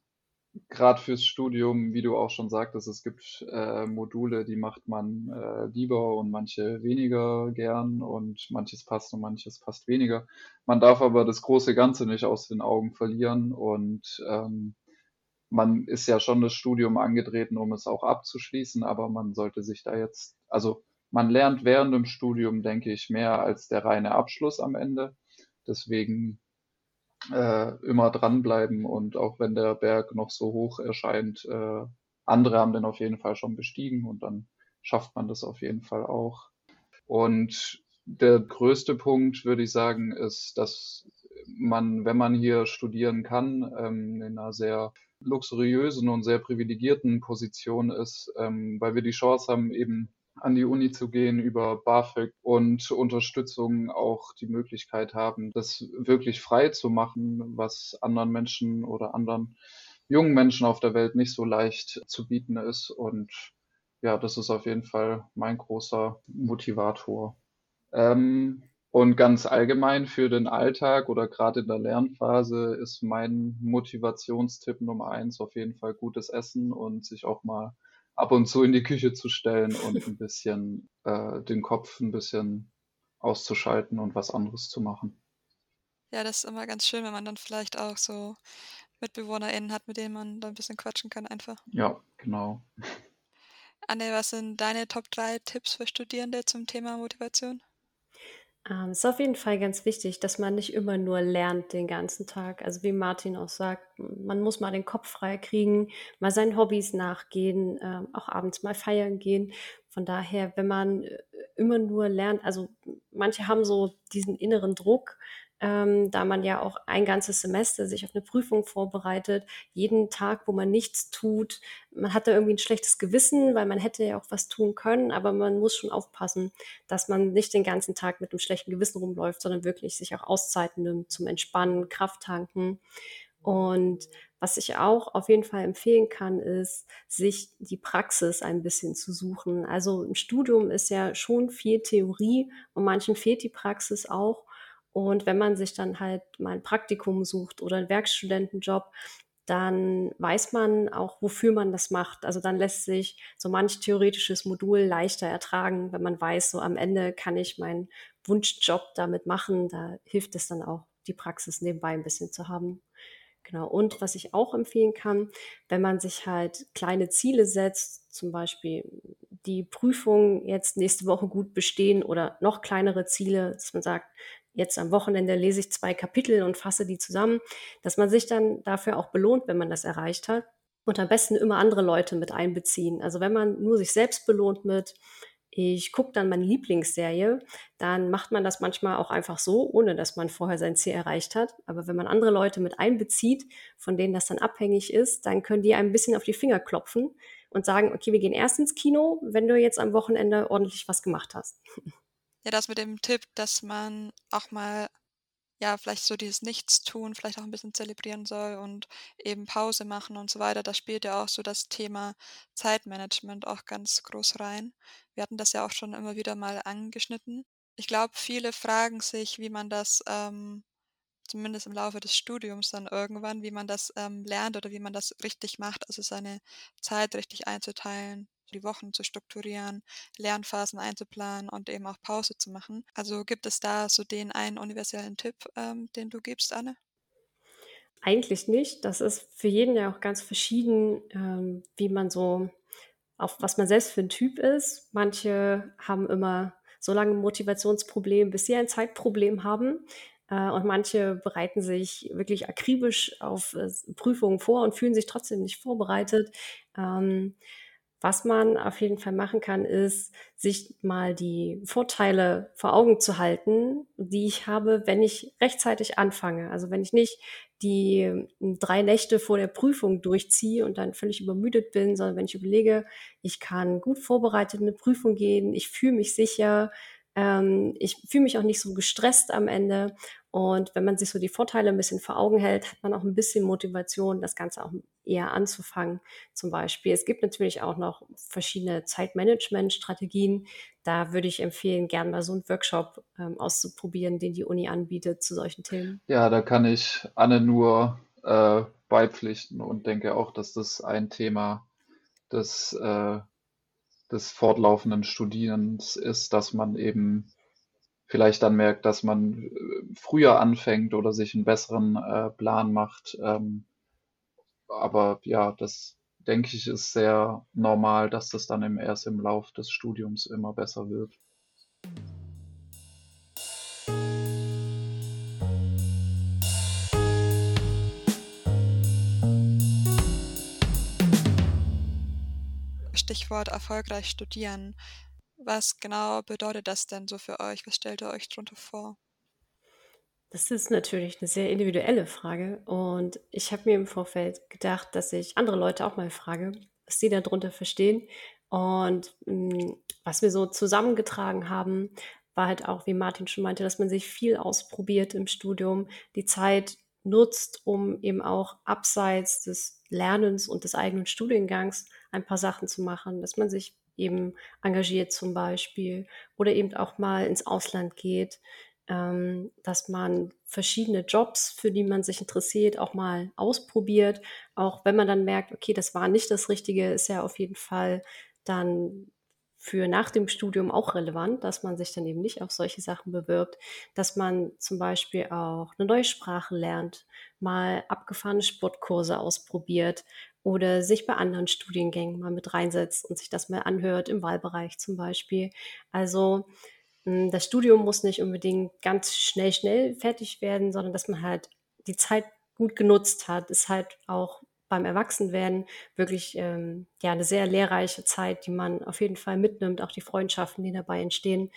S4: Gerade fürs Studium, wie du auch schon sagtest, es gibt äh, Module, die macht man äh, lieber und manche weniger gern und manches passt und manches passt weniger. Man darf aber das große Ganze nicht aus den Augen verlieren und ähm, man ist ja schon das Studium angetreten, um es auch abzuschließen, aber man sollte sich da jetzt, also man lernt während dem Studium, denke ich, mehr als der reine Abschluss am Ende. Deswegen äh, immer dranbleiben und auch wenn der Berg noch so hoch erscheint, äh, andere haben den auf jeden Fall schon bestiegen und dann schafft man das auf jeden Fall auch. Und der größte Punkt, würde ich sagen, ist, dass man, wenn man hier studieren kann, ähm, in einer sehr luxuriösen und sehr privilegierten Position ist, ähm, weil wir die Chance haben, eben an die Uni zu gehen über BAföG und Unterstützung auch die Möglichkeit haben, das wirklich frei zu machen, was anderen Menschen oder anderen jungen Menschen auf der Welt nicht so leicht zu bieten ist. Und ja, das ist auf jeden Fall mein großer Motivator. Ähm, und ganz allgemein für den Alltag oder gerade in der Lernphase ist mein Motivationstipp Nummer eins auf jeden Fall gutes Essen und sich auch mal ab und zu in die Küche zu stellen und ein bisschen äh, den Kopf ein bisschen auszuschalten und was anderes zu machen.
S3: Ja, das ist immer ganz schön, wenn man dann vielleicht auch so MitbewohnerInnen hat, mit denen man da ein bisschen quatschen kann einfach.
S4: Ja, genau.
S3: Anne, was sind deine Top 3 Tipps für Studierende zum Thema Motivation?
S1: Ähm, ist auf jeden Fall ganz wichtig, dass man nicht immer nur lernt den ganzen Tag. Also wie Martin auch sagt, man muss mal den Kopf frei kriegen, mal seinen Hobbys nachgehen, ähm, auch abends mal feiern gehen. Von daher, wenn man äh, immer nur lernt, also manche haben so diesen inneren Druck, ähm, da man ja auch ein ganzes Semester sich auf eine Prüfung vorbereitet, jeden Tag, wo man nichts tut, man hat da irgendwie ein schlechtes Gewissen, weil man hätte ja auch was tun können, aber man muss schon aufpassen, dass man nicht den ganzen Tag mit einem schlechten Gewissen rumläuft, sondern wirklich sich auch Auszeiten nimmt zum Entspannen, Kraft tanken. Und was ich auch auf jeden Fall empfehlen kann, ist, sich die Praxis ein bisschen zu suchen. Also im Studium ist ja schon viel Theorie und manchen fehlt die Praxis auch. Und wenn man sich dann halt mal ein Praktikum sucht oder einen Werkstudentenjob, dann weiß man auch, wofür man das macht. Also dann lässt sich so manch theoretisches Modul leichter ertragen, wenn man weiß, so am Ende kann ich meinen Wunschjob damit machen. Da hilft es dann auch, die Praxis nebenbei ein bisschen zu haben. Genau. Und was ich auch empfehlen kann, wenn man sich halt kleine Ziele setzt, zum Beispiel die Prüfung jetzt nächste Woche gut bestehen oder noch kleinere Ziele, dass man sagt, jetzt am Wochenende lese ich zwei Kapitel und fasse die zusammen, dass man sich dann dafür auch belohnt, wenn man das erreicht hat. Und am besten immer andere Leute mit einbeziehen. Also wenn man nur sich selbst belohnt mit, ich gucke dann meine Lieblingsserie, dann macht man das manchmal auch einfach so, ohne dass man vorher sein Ziel erreicht hat. Aber wenn man andere Leute mit einbezieht, von denen das dann abhängig ist, dann können die einem ein bisschen auf die Finger klopfen und sagen, okay, wir gehen erst ins Kino, wenn du jetzt am Wochenende ordentlich was gemacht hast.
S3: Ja, das mit dem Tipp, dass man auch mal, ja, vielleicht so dieses Nichtstun vielleicht auch ein bisschen zelebrieren soll und eben Pause machen und so weiter. Da spielt ja auch so das Thema Zeitmanagement auch ganz groß rein. Wir hatten das ja auch schon immer wieder mal angeschnitten. Ich glaube, viele fragen sich, wie man das, ähm, zumindest im Laufe des Studiums dann irgendwann, wie man das, ähm, lernt oder wie man das richtig macht, also seine Zeit richtig einzuteilen die Wochen zu strukturieren, Lernphasen einzuplanen und eben auch Pause zu machen. Also gibt es da so den einen universellen Tipp, ähm, den du gibst, Anne?
S1: Eigentlich nicht. Das ist für jeden ja auch ganz verschieden, ähm, wie man so, auf was man selbst für ein Typ ist. Manche haben immer so lange ein Motivationsproblem, bis sie ein Zeitproblem haben. Äh, und manche bereiten sich wirklich akribisch auf äh, Prüfungen vor und fühlen sich trotzdem nicht vorbereitet. Was man auf jeden Fall machen kann, ist, sich mal die Vorteile vor Augen zu halten, die ich habe, wenn ich rechtzeitig anfange. Also wenn ich nicht die hm, drei Nächte vor der Prüfung durchziehe und dann völlig übermüdet bin, sondern wenn ich überlege, ich kann gut vorbereitet in eine Prüfung gehen, ich fühle mich sicher, ähm, ich fühle mich auch nicht so gestresst am Ende. Und wenn man sich so die Vorteile ein bisschen vor Augen hält, hat man auch ein bisschen Motivation, das Ganze auch eher anzufangen. Zum Beispiel. Es gibt natürlich auch noch verschiedene Zeitmanagement-Strategien. Da würde ich empfehlen, gerne mal so einen Workshop ähm, auszuprobieren, den die Uni anbietet zu solchen Themen.
S4: Ja, da kann ich Anne nur äh, beipflichten und denke auch, dass das ein Thema des äh, des fortlaufenden Studierens ist, dass man eben vielleicht dann merkt, dass man äh, früher anfängt oder sich einen besseren äh, Plan macht. Ähm, aber ja, das denke ich ist sehr normal, dass das dann im, erst im Lauf des Studiums immer besser wird.
S3: Stichwort erfolgreich studieren. Was genau bedeutet das denn so für euch? Was stellt ihr euch darunter vor?
S1: Das ist natürlich eine sehr individuelle Frage und ich habe mir im Vorfeld gedacht, dass ich andere Leute auch mal frage, was sie darunter verstehen. Und hm, was wir so zusammengetragen haben, war halt auch, wie Martin schon meinte, dass man sich viel ausprobiert im Studium, die Zeit nutzt, um eben auch abseits des Lernens und des eigenen Studiengangs ein paar Sachen zu machen, dass man sich eben engagiert zum Beispiel oder eben auch mal ins Ausland geht, ähm, dass man verschiedene Jobs, für die man sich interessiert, auch mal ausprobiert. Auch wenn man dann merkt, okay, das war nicht das Richtige, ist ja auf jeden Fall dann für nach dem Studium auch relevant, dass man sich dann eben nicht auf solche Sachen bewirbt, dass man zum Beispiel auch eine neue Sprache lernt, mal abgefahrene Sportkurse ausprobiert oder sich bei anderen Studiengängen mal mit reinsetzt und sich das mal anhört, im Wahlbereich zum Beispiel. Also das Studium muss nicht unbedingt ganz schnell, schnell fertig werden, sondern dass man halt die Zeit gut genutzt hat, ist halt auch beim Erwachsenwerden wirklich ähm, ja eine sehr lehrreiche Zeit, die man auf jeden Fall mitnimmt, auch die Freundschaften, die dabei entstehen.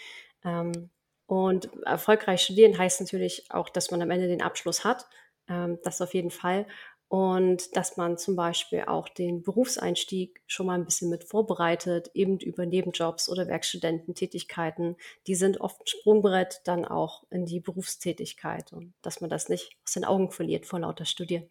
S1: Ähm, und erfolgreich studieren heißt natürlich auch, dass man am Ende den Abschluss hat. Ähm, das auf jeden Fall. Und dass man zum Beispiel auch den Berufseinstieg schon mal ein bisschen mit vorbereitet, eben über Nebenjobs oder Werkstudententätigkeiten. Die sind oft ein Sprungbrett dann auch in die Berufstätigkeit und dass man das nicht aus den Augen verliert vor lauter Studieren.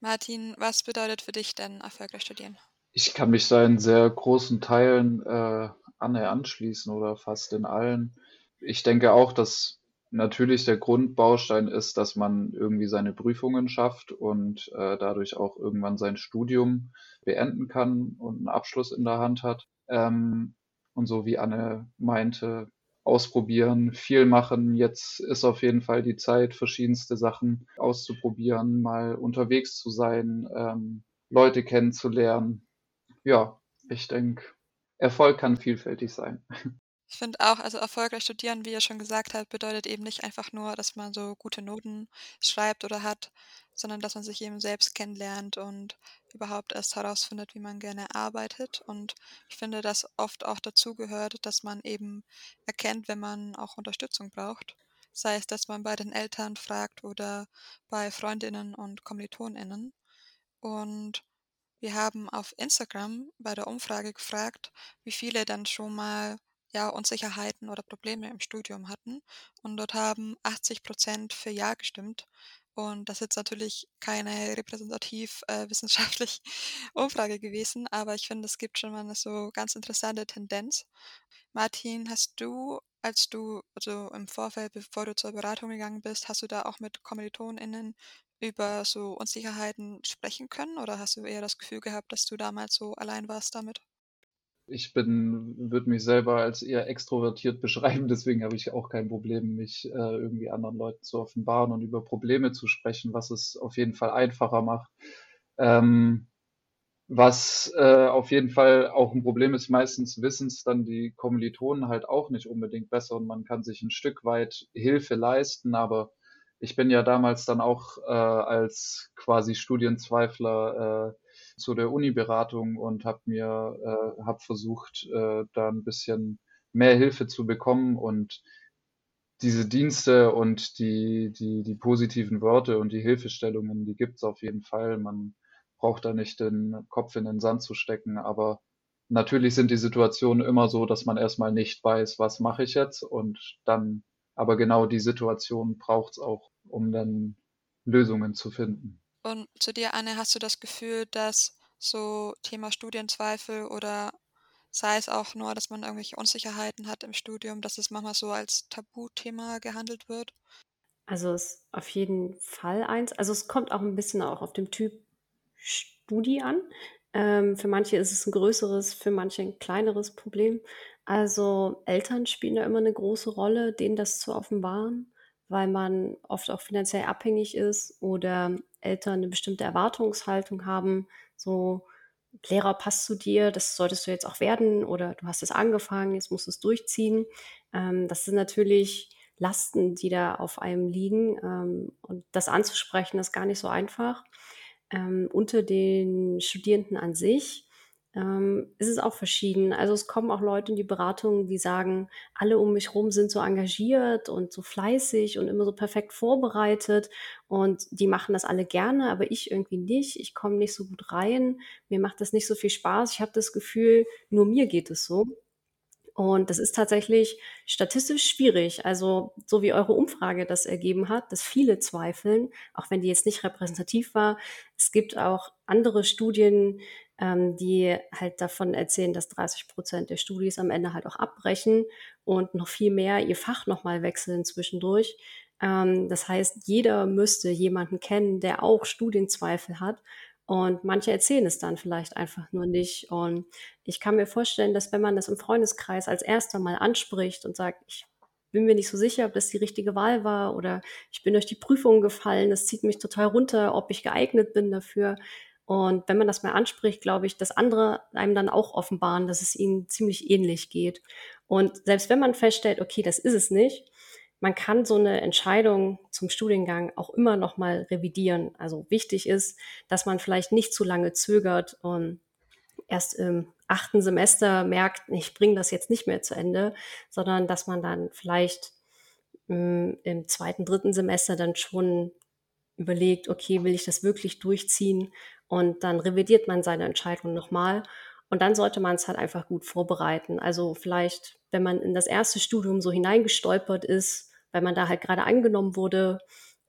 S3: Martin, was bedeutet für dich denn erfolgreich studieren?
S4: Ich kann mich da in sehr großen Teilen äh, Anne anschließen oder fast in allen. Ich denke auch, dass natürlich der Grundbaustein ist, dass man irgendwie seine Prüfungen schafft und äh, dadurch auch irgendwann sein Studium beenden kann und einen Abschluss in der Hand hat. Ähm, und so wie Anne meinte, ausprobieren, viel machen. Jetzt ist auf jeden Fall die Zeit, verschiedenste Sachen auszuprobieren, mal unterwegs zu sein, ähm, Leute kennenzulernen. Ja, ich denke, Erfolg kann vielfältig sein. <laughs>
S3: Ich finde auch, also erfolgreich studieren, wie ihr schon gesagt habt, bedeutet eben nicht einfach nur, dass man so gute Noten schreibt oder hat, sondern dass man sich eben selbst kennenlernt und überhaupt erst herausfindet, wie man gerne arbeitet. Und ich finde, dass oft auch dazu gehört, dass man eben erkennt, wenn man auch Unterstützung braucht. Sei es, dass man bei den Eltern fragt oder bei Freundinnen und Kommilitoninnen. Und wir haben auf Instagram bei der Umfrage gefragt, wie viele dann schon mal ja, Unsicherheiten oder Probleme im Studium hatten. Und dort haben 80 Prozent für Ja gestimmt. Und das ist jetzt natürlich keine repräsentativ äh, <laughs> wissenschaftlich Umfrage gewesen, aber ich finde, es gibt schon mal eine so ganz interessante Tendenz. Martin, hast du, als du, also im Vorfeld, bevor du zur Beratung gegangen bist, hast du da auch mit KommilitonInnen über so Unsicherheiten sprechen können oder hast du eher das Gefühl gehabt, dass du damals so allein warst damit?
S4: Ich bin, würde mich selber als eher extrovertiert <laughs> beschreiben, deswegen habe ich auch kein Problem, mich äh, irgendwie anderen Leuten zu offenbaren und über Probleme zu sprechen, was es auf jeden Fall einfacher macht. Ähm, was äh, auf jeden Fall auch ein Problem ist, meistens wissen es dann die Kommilitonen halt auch nicht unbedingt besser und man kann sich ein Stück weit Hilfe leisten, aber ich bin ja damals dann auch äh, als quasi Studienzweifler äh, zu der Uni-Beratung und habe mir äh, habe versucht, äh, da ein bisschen mehr Hilfe zu bekommen und diese Dienste und die, die, die positiven Worte und die Hilfestellungen, die gibt's auf jeden Fall. Man braucht da nicht den Kopf in den Sand zu stecken, aber natürlich sind die Situationen immer so, dass man erstmal nicht weiß, was mache ich jetzt und dann, aber genau die Situation braucht's auch, um dann Lösungen zu finden.
S3: Und zu dir, Anne, hast du das Gefühl, dass so Thema Studienzweifel oder sei es auch nur, dass man irgendwelche Unsicherheiten hat im Studium, dass es manchmal so als Tabuthema gehandelt wird?
S1: Also es ist auf jeden Fall eins. Also es kommt auch ein bisschen auch auf den Typ Studie an. Ähm, für manche ist es ein größeres, für manche ein kleineres Problem. Also Eltern spielen da immer eine große Rolle, denen das zu offenbaren weil man oft auch finanziell abhängig ist oder Eltern eine bestimmte Erwartungshaltung haben, so Lehrer passt zu dir, das solltest du jetzt auch werden oder du hast es angefangen, jetzt musst du es durchziehen. Ähm, das sind natürlich Lasten, die da auf einem liegen ähm, und das anzusprechen ist gar nicht so einfach. Ähm, unter den Studierenden an sich ähm, ist es auch verschieden. Also es kommen auch Leute in die Beratung, die sagen, alle um mich herum sind so engagiert und so fleißig und immer so perfekt vorbereitet und die machen das alle gerne, aber ich irgendwie nicht. Ich komme nicht so gut rein, mir macht das nicht so viel Spaß. Ich habe das Gefühl, nur mir geht es so. Und das ist tatsächlich statistisch schwierig. Also so wie eure Umfrage das ergeben hat, dass viele zweifeln, auch wenn die jetzt nicht repräsentativ war. Es gibt auch andere Studien, ähm, die halt davon erzählen, dass 30 Prozent der Studis am Ende halt auch abbrechen und noch viel mehr ihr Fach nochmal wechseln zwischendurch. Ähm, das heißt, jeder müsste jemanden kennen, der auch Studienzweifel hat. Und manche erzählen es dann vielleicht einfach nur nicht. Und ich kann mir vorstellen, dass wenn man das im Freundeskreis als erster mal anspricht und sagt, ich bin mir nicht so sicher, ob das die richtige Wahl war oder ich bin durch die Prüfung gefallen, das zieht mich total runter, ob ich geeignet bin dafür, Und wenn man das mal anspricht, glaube ich, dass andere einem dann auch offenbaren, dass es ihnen ziemlich ähnlich geht. Und selbst wenn man feststellt, okay, das ist es nicht, man kann so eine Entscheidung zum Studiengang auch immer noch mal revidieren. Also wichtig ist, dass man vielleicht nicht zu lange zögert und erst im achten Semester merkt, ich bringe das jetzt nicht mehr zu Ende, sondern dass man dann vielleicht mh, hm, im zweiten, dritten Semester dann schon überlegt, okay, will ich das wirklich durchziehen? Und dann revidiert man seine Entscheidung nochmal. Und dann sollte man es halt einfach gut vorbereiten. Also vielleicht, wenn man in das erste Studium so hineingestolpert ist, weil man da halt gerade angenommen wurde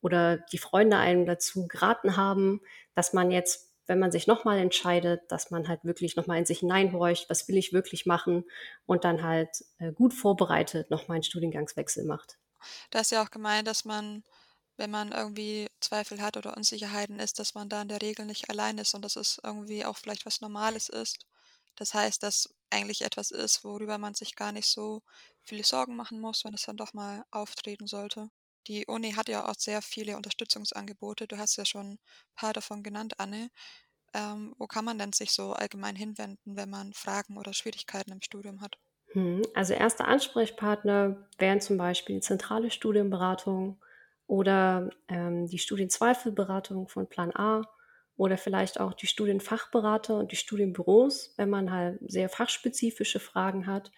S1: oder die Freunde einem dazu geraten haben, dass man jetzt wenn man sich nochmal entscheidet, dass man halt wirklich nochmal in sich hineinhorcht, was will ich wirklich machen und dann halt äh, gut vorbereitet nochmal einen Studiengangswechsel macht.
S3: Da ist ja auch gemeint, dass man, wenn man irgendwie Zweifel hat oder Unsicherheiten ist, dass man da in der Regel nicht allein ist und dass es irgendwie auch vielleicht was Normales ist. Das heißt, dass eigentlich etwas ist, worüber man sich gar nicht so viele Sorgen machen muss, wenn es dann doch mal auftreten sollte. Die Uni hat ja auch sehr viele Unterstützungsangebote. Du hast ja schon ein paar davon genannt, Anne. Ähm, wo kann man denn sich so allgemein hinwenden, wenn man Fragen oder Schwierigkeiten im Studium hat?
S1: Hm, also erste Ansprechpartner wären zum Beispiel die zentrale Studienberatung oder ähm, die Studienzweifelberatung von Plan A oder vielleicht auch die Studienfachberater und die Studienbüros, wenn man halt sehr fachspezifische Fragen hat.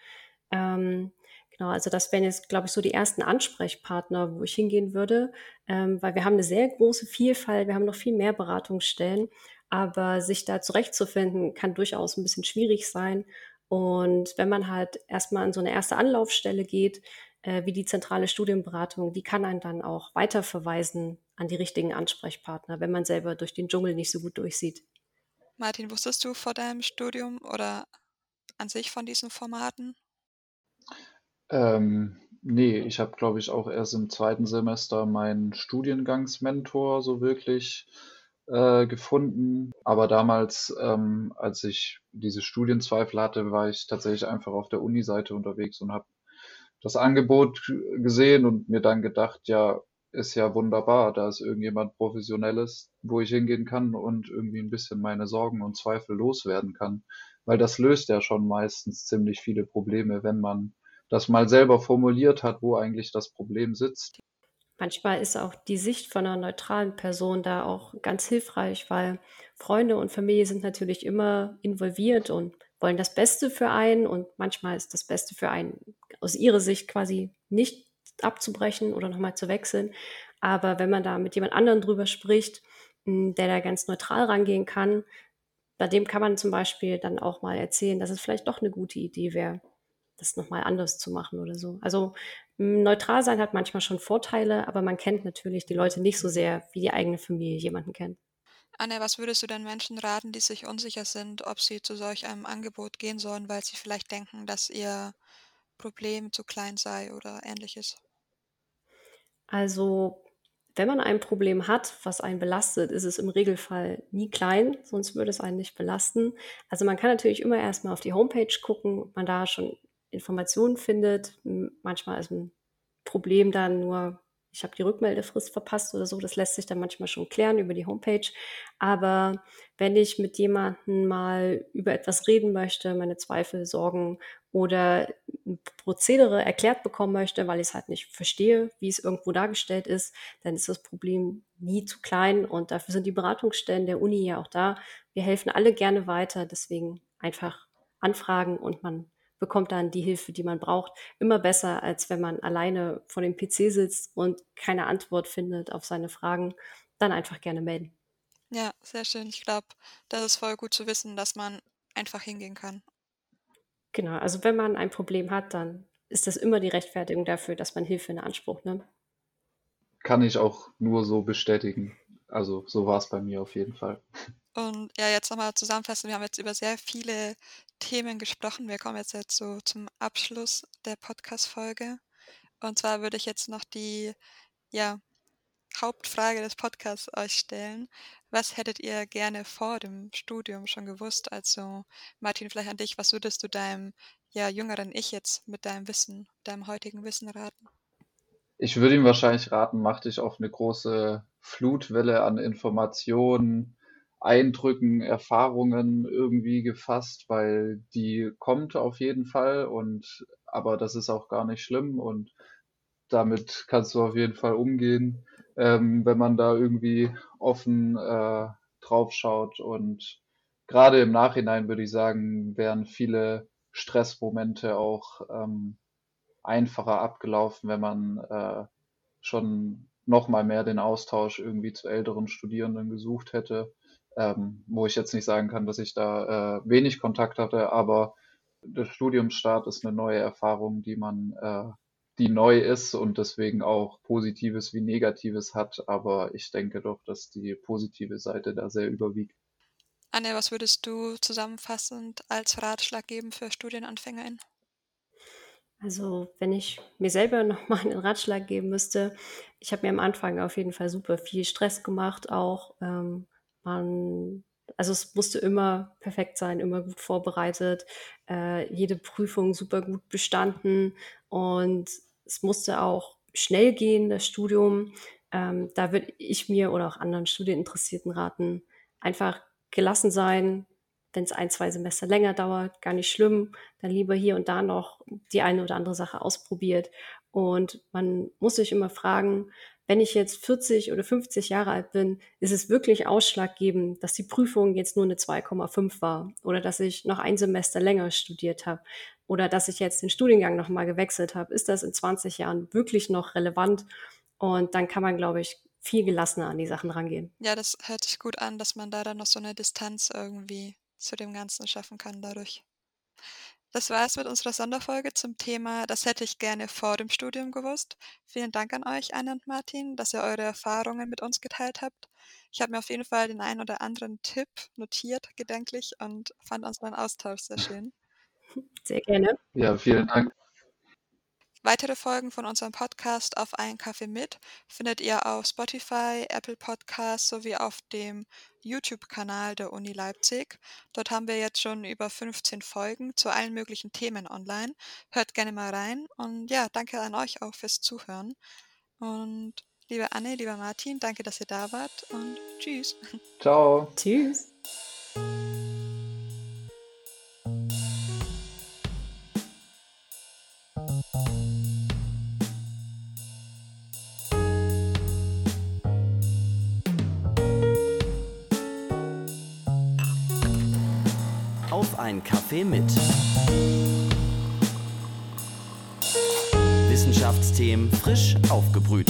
S1: Ähm, Genau, also das wären jetzt, glaube ich, so die ersten Ansprechpartner, wo ich hingehen würde, ähm, weil wir haben eine sehr große Vielfalt, wir haben noch viel mehr Beratungsstellen, aber sich da zurechtzufinden, kann durchaus ein bisschen schwierig sein. Und wenn man halt erstmal an so eine erste Anlaufstelle geht, äh, wie die zentrale Studienberatung, die kann einen dann auch weiterverweisen an die richtigen Ansprechpartner, wenn man selber durch den Dschungel nicht so gut durchsieht.
S3: Martin, wusstest du vor deinem Studium oder an sich von diesen Formaten?
S4: Ähm, ne, ich habe, glaube ich, auch erst im zweiten Semester meinen Studiengangsmentor so wirklich äh, gefunden. Aber damals, ähm, als ich diese Studienzweifel hatte, war ich tatsächlich einfach auf der Uni-Seite unterwegs und habe das Angebot gesehen und mir dann gedacht, ja, ist ja wunderbar, da ist irgendjemand Professionelles, wo ich hingehen kann und irgendwie ein bisschen meine Sorgen und Zweifel loswerden kann. Weil das löst ja schon meistens ziemlich viele Probleme, wenn man das mal selber formuliert hat, wo eigentlich das Problem sitzt.
S1: Manchmal ist auch die Sicht von einer neutralen Person da auch ganz hilfreich, weil Freunde und Familie sind natürlich immer involviert und wollen das Beste für einen und manchmal ist das Beste für einen aus ihrer Sicht quasi nicht abzubrechen oder nochmal zu wechseln. Aber wenn man da mit jemand anderem drüber spricht, hm, der da ganz neutral rangehen kann, bei dem kann man zum Beispiel dann auch mal erzählen, dass es vielleicht doch eine gute Idee wäre, das nochmal anders zu machen oder so. Also neutral sein hat manchmal schon Vorteile, aber man kennt natürlich die Leute nicht so sehr, wie die eigene Familie jemanden kennt.
S3: Anne, was würdest du denn Menschen raten, die sich unsicher sind, ob sie zu solch einem Angebot gehen sollen, weil sie vielleicht denken, dass ihr Problem zu klein sei oder ähnliches?
S1: Also, wenn man ein Problem hat, was einen belastet, ist es im Regelfall nie klein, sonst würde es einen nicht belasten. Also man kann natürlich immer erstmal auf die Homepage gucken, ob man da schon Informationen findet. Manchmal ist ein Problem dann nur, ich habe die Rückmeldefrist verpasst oder so. Das lässt sich dann manchmal schon klären über die Homepage. Aber wenn ich mit jemandem mal über etwas reden möchte, meine Zweifel, Sorgen oder ein Prozedere erklärt bekommen möchte, weil ich es halt nicht verstehe, wie es irgendwo dargestellt ist, dann ist das Problem nie zu klein. Und dafür sind die Beratungsstellen der Uni ja auch da. Wir helfen alle gerne weiter. Deswegen einfach anfragen und man bekommt dann die Hilfe, die man braucht. Immer besser, als wenn man alleine vor dem PC sitzt und keine Antwort findet auf seine Fragen. Dann einfach gerne melden.
S3: Ja, sehr schön. Ich glaube, das ist voll gut zu wissen, dass man einfach hingehen kann.
S1: Genau, also wenn man ein Problem hat, dann ist das immer die Rechtfertigung dafür, dass man Hilfe in Anspruch nimmt.
S4: Kann ich auch nur so bestätigen. Also so war es bei mir auf jeden Fall.
S3: Und ja, jetzt nochmal zusammenfassen, wir haben jetzt über sehr viele Themen gesprochen. Wir kommen jetzt, jetzt so zum Abschluss der Podcast-Folge. Und zwar würde ich jetzt noch die ja, Hauptfrage des Podcasts euch stellen. Was hättet ihr gerne vor dem Studium schon gewusst? Also Martin, vielleicht an dich, was würdest du deinem ja, jüngeren Ich jetzt mit deinem Wissen, deinem heutigen Wissen raten?
S4: Ich würde ihm wahrscheinlich raten, mach dich auf eine große Flutwelle an Informationen Eindrücken, Erfahrungen irgendwie gefasst, weil die kommt auf jeden Fall und aber das ist auch gar nicht schlimm und damit kannst du auf jeden Fall umgehen, ähm, wenn man da irgendwie offen äh, drauf schaut und gerade im Nachhinein würde ich sagen, wären viele Stressmomente auch ähm, einfacher abgelaufen, wenn man äh, schon noch mal mehr den Austausch irgendwie zu älteren Studierenden gesucht hätte, ähm, wo ich jetzt nicht sagen kann, dass ich da äh, wenig Kontakt hatte, aber der Studiumsstart ist eine neue Erfahrung, die man, äh, die neu ist und deswegen auch Positives wie Negatives hat, aber ich denke doch, dass die positive Seite da sehr überwiegt.
S3: Anne, was würdest du zusammenfassend als Ratschlag geben für StudienanfängerInnen?
S1: Also, wenn ich mir selber <laughs> noch mal einen Ratschlag geben müsste, ich habe mir am Anfang auf jeden Fall super viel Stress gemacht auch. Ähm, man also, es musste immer perfekt sein, immer gut vorbereitet, äh, jede Prüfung super gut bestanden und es musste auch schnell gehen, das Studium. Ähm, da würde ich mir oder auch anderen Studieninteressierten raten, einfach gelassen sein, wenn es ein, zwei Semester länger dauert, gar nicht schlimm, dann lieber hier und da noch die eine oder andere Sache ausprobiert. Und man muss sich immer fragen, wenn ich jetzt 40 oder 50 Jahre alt bin, ist es wirklich ausschlaggebend, dass die Prüfung jetzt nur eine 2,5 war oder dass ich noch ein Semester länger studiert habe oder dass ich jetzt den Studiengang nochmal gewechselt habe. Ist das in 20 Jahren wirklich noch relevant? Und dann kann man, glaube ich, viel gelassener an die Sachen rangehen.
S3: Ja, das hört sich gut an, dass man da dann noch so eine Distanz irgendwie zu dem Ganzen schaffen kann dadurch. Das war es mit unserer Sonderfolge zum Thema Das hätte ich gerne vor dem Studium gewusst. Vielen Dank an euch, Anne und Martin, dass ihr eure Erfahrungen mit uns geteilt habt. Ich habe mir auf jeden Fall den einen oder anderen Tipp notiert, gedenklich, und fand unseren Austausch sehr schön.
S1: Sehr gerne.
S4: Ja, vielen Dank.
S3: Weitere Folgen von unserem Podcast auf einen Kaffee mit findet ihr auf Spotify, Apple Podcasts sowie auf dem YouTube-Kanal der Uni Leipzig. Dort haben wir jetzt schon über 15 Folgen zu allen möglichen Themen online. Hört gerne mal rein und ja, danke an euch auch fürs Zuhören. Und liebe Anne, lieber Martin, danke, dass ihr da wart und tschüss.
S4: Ciao.
S1: Tschüss.
S2: Ein Kaffee mit. Wissenschaftsthemen frisch aufgebrüht.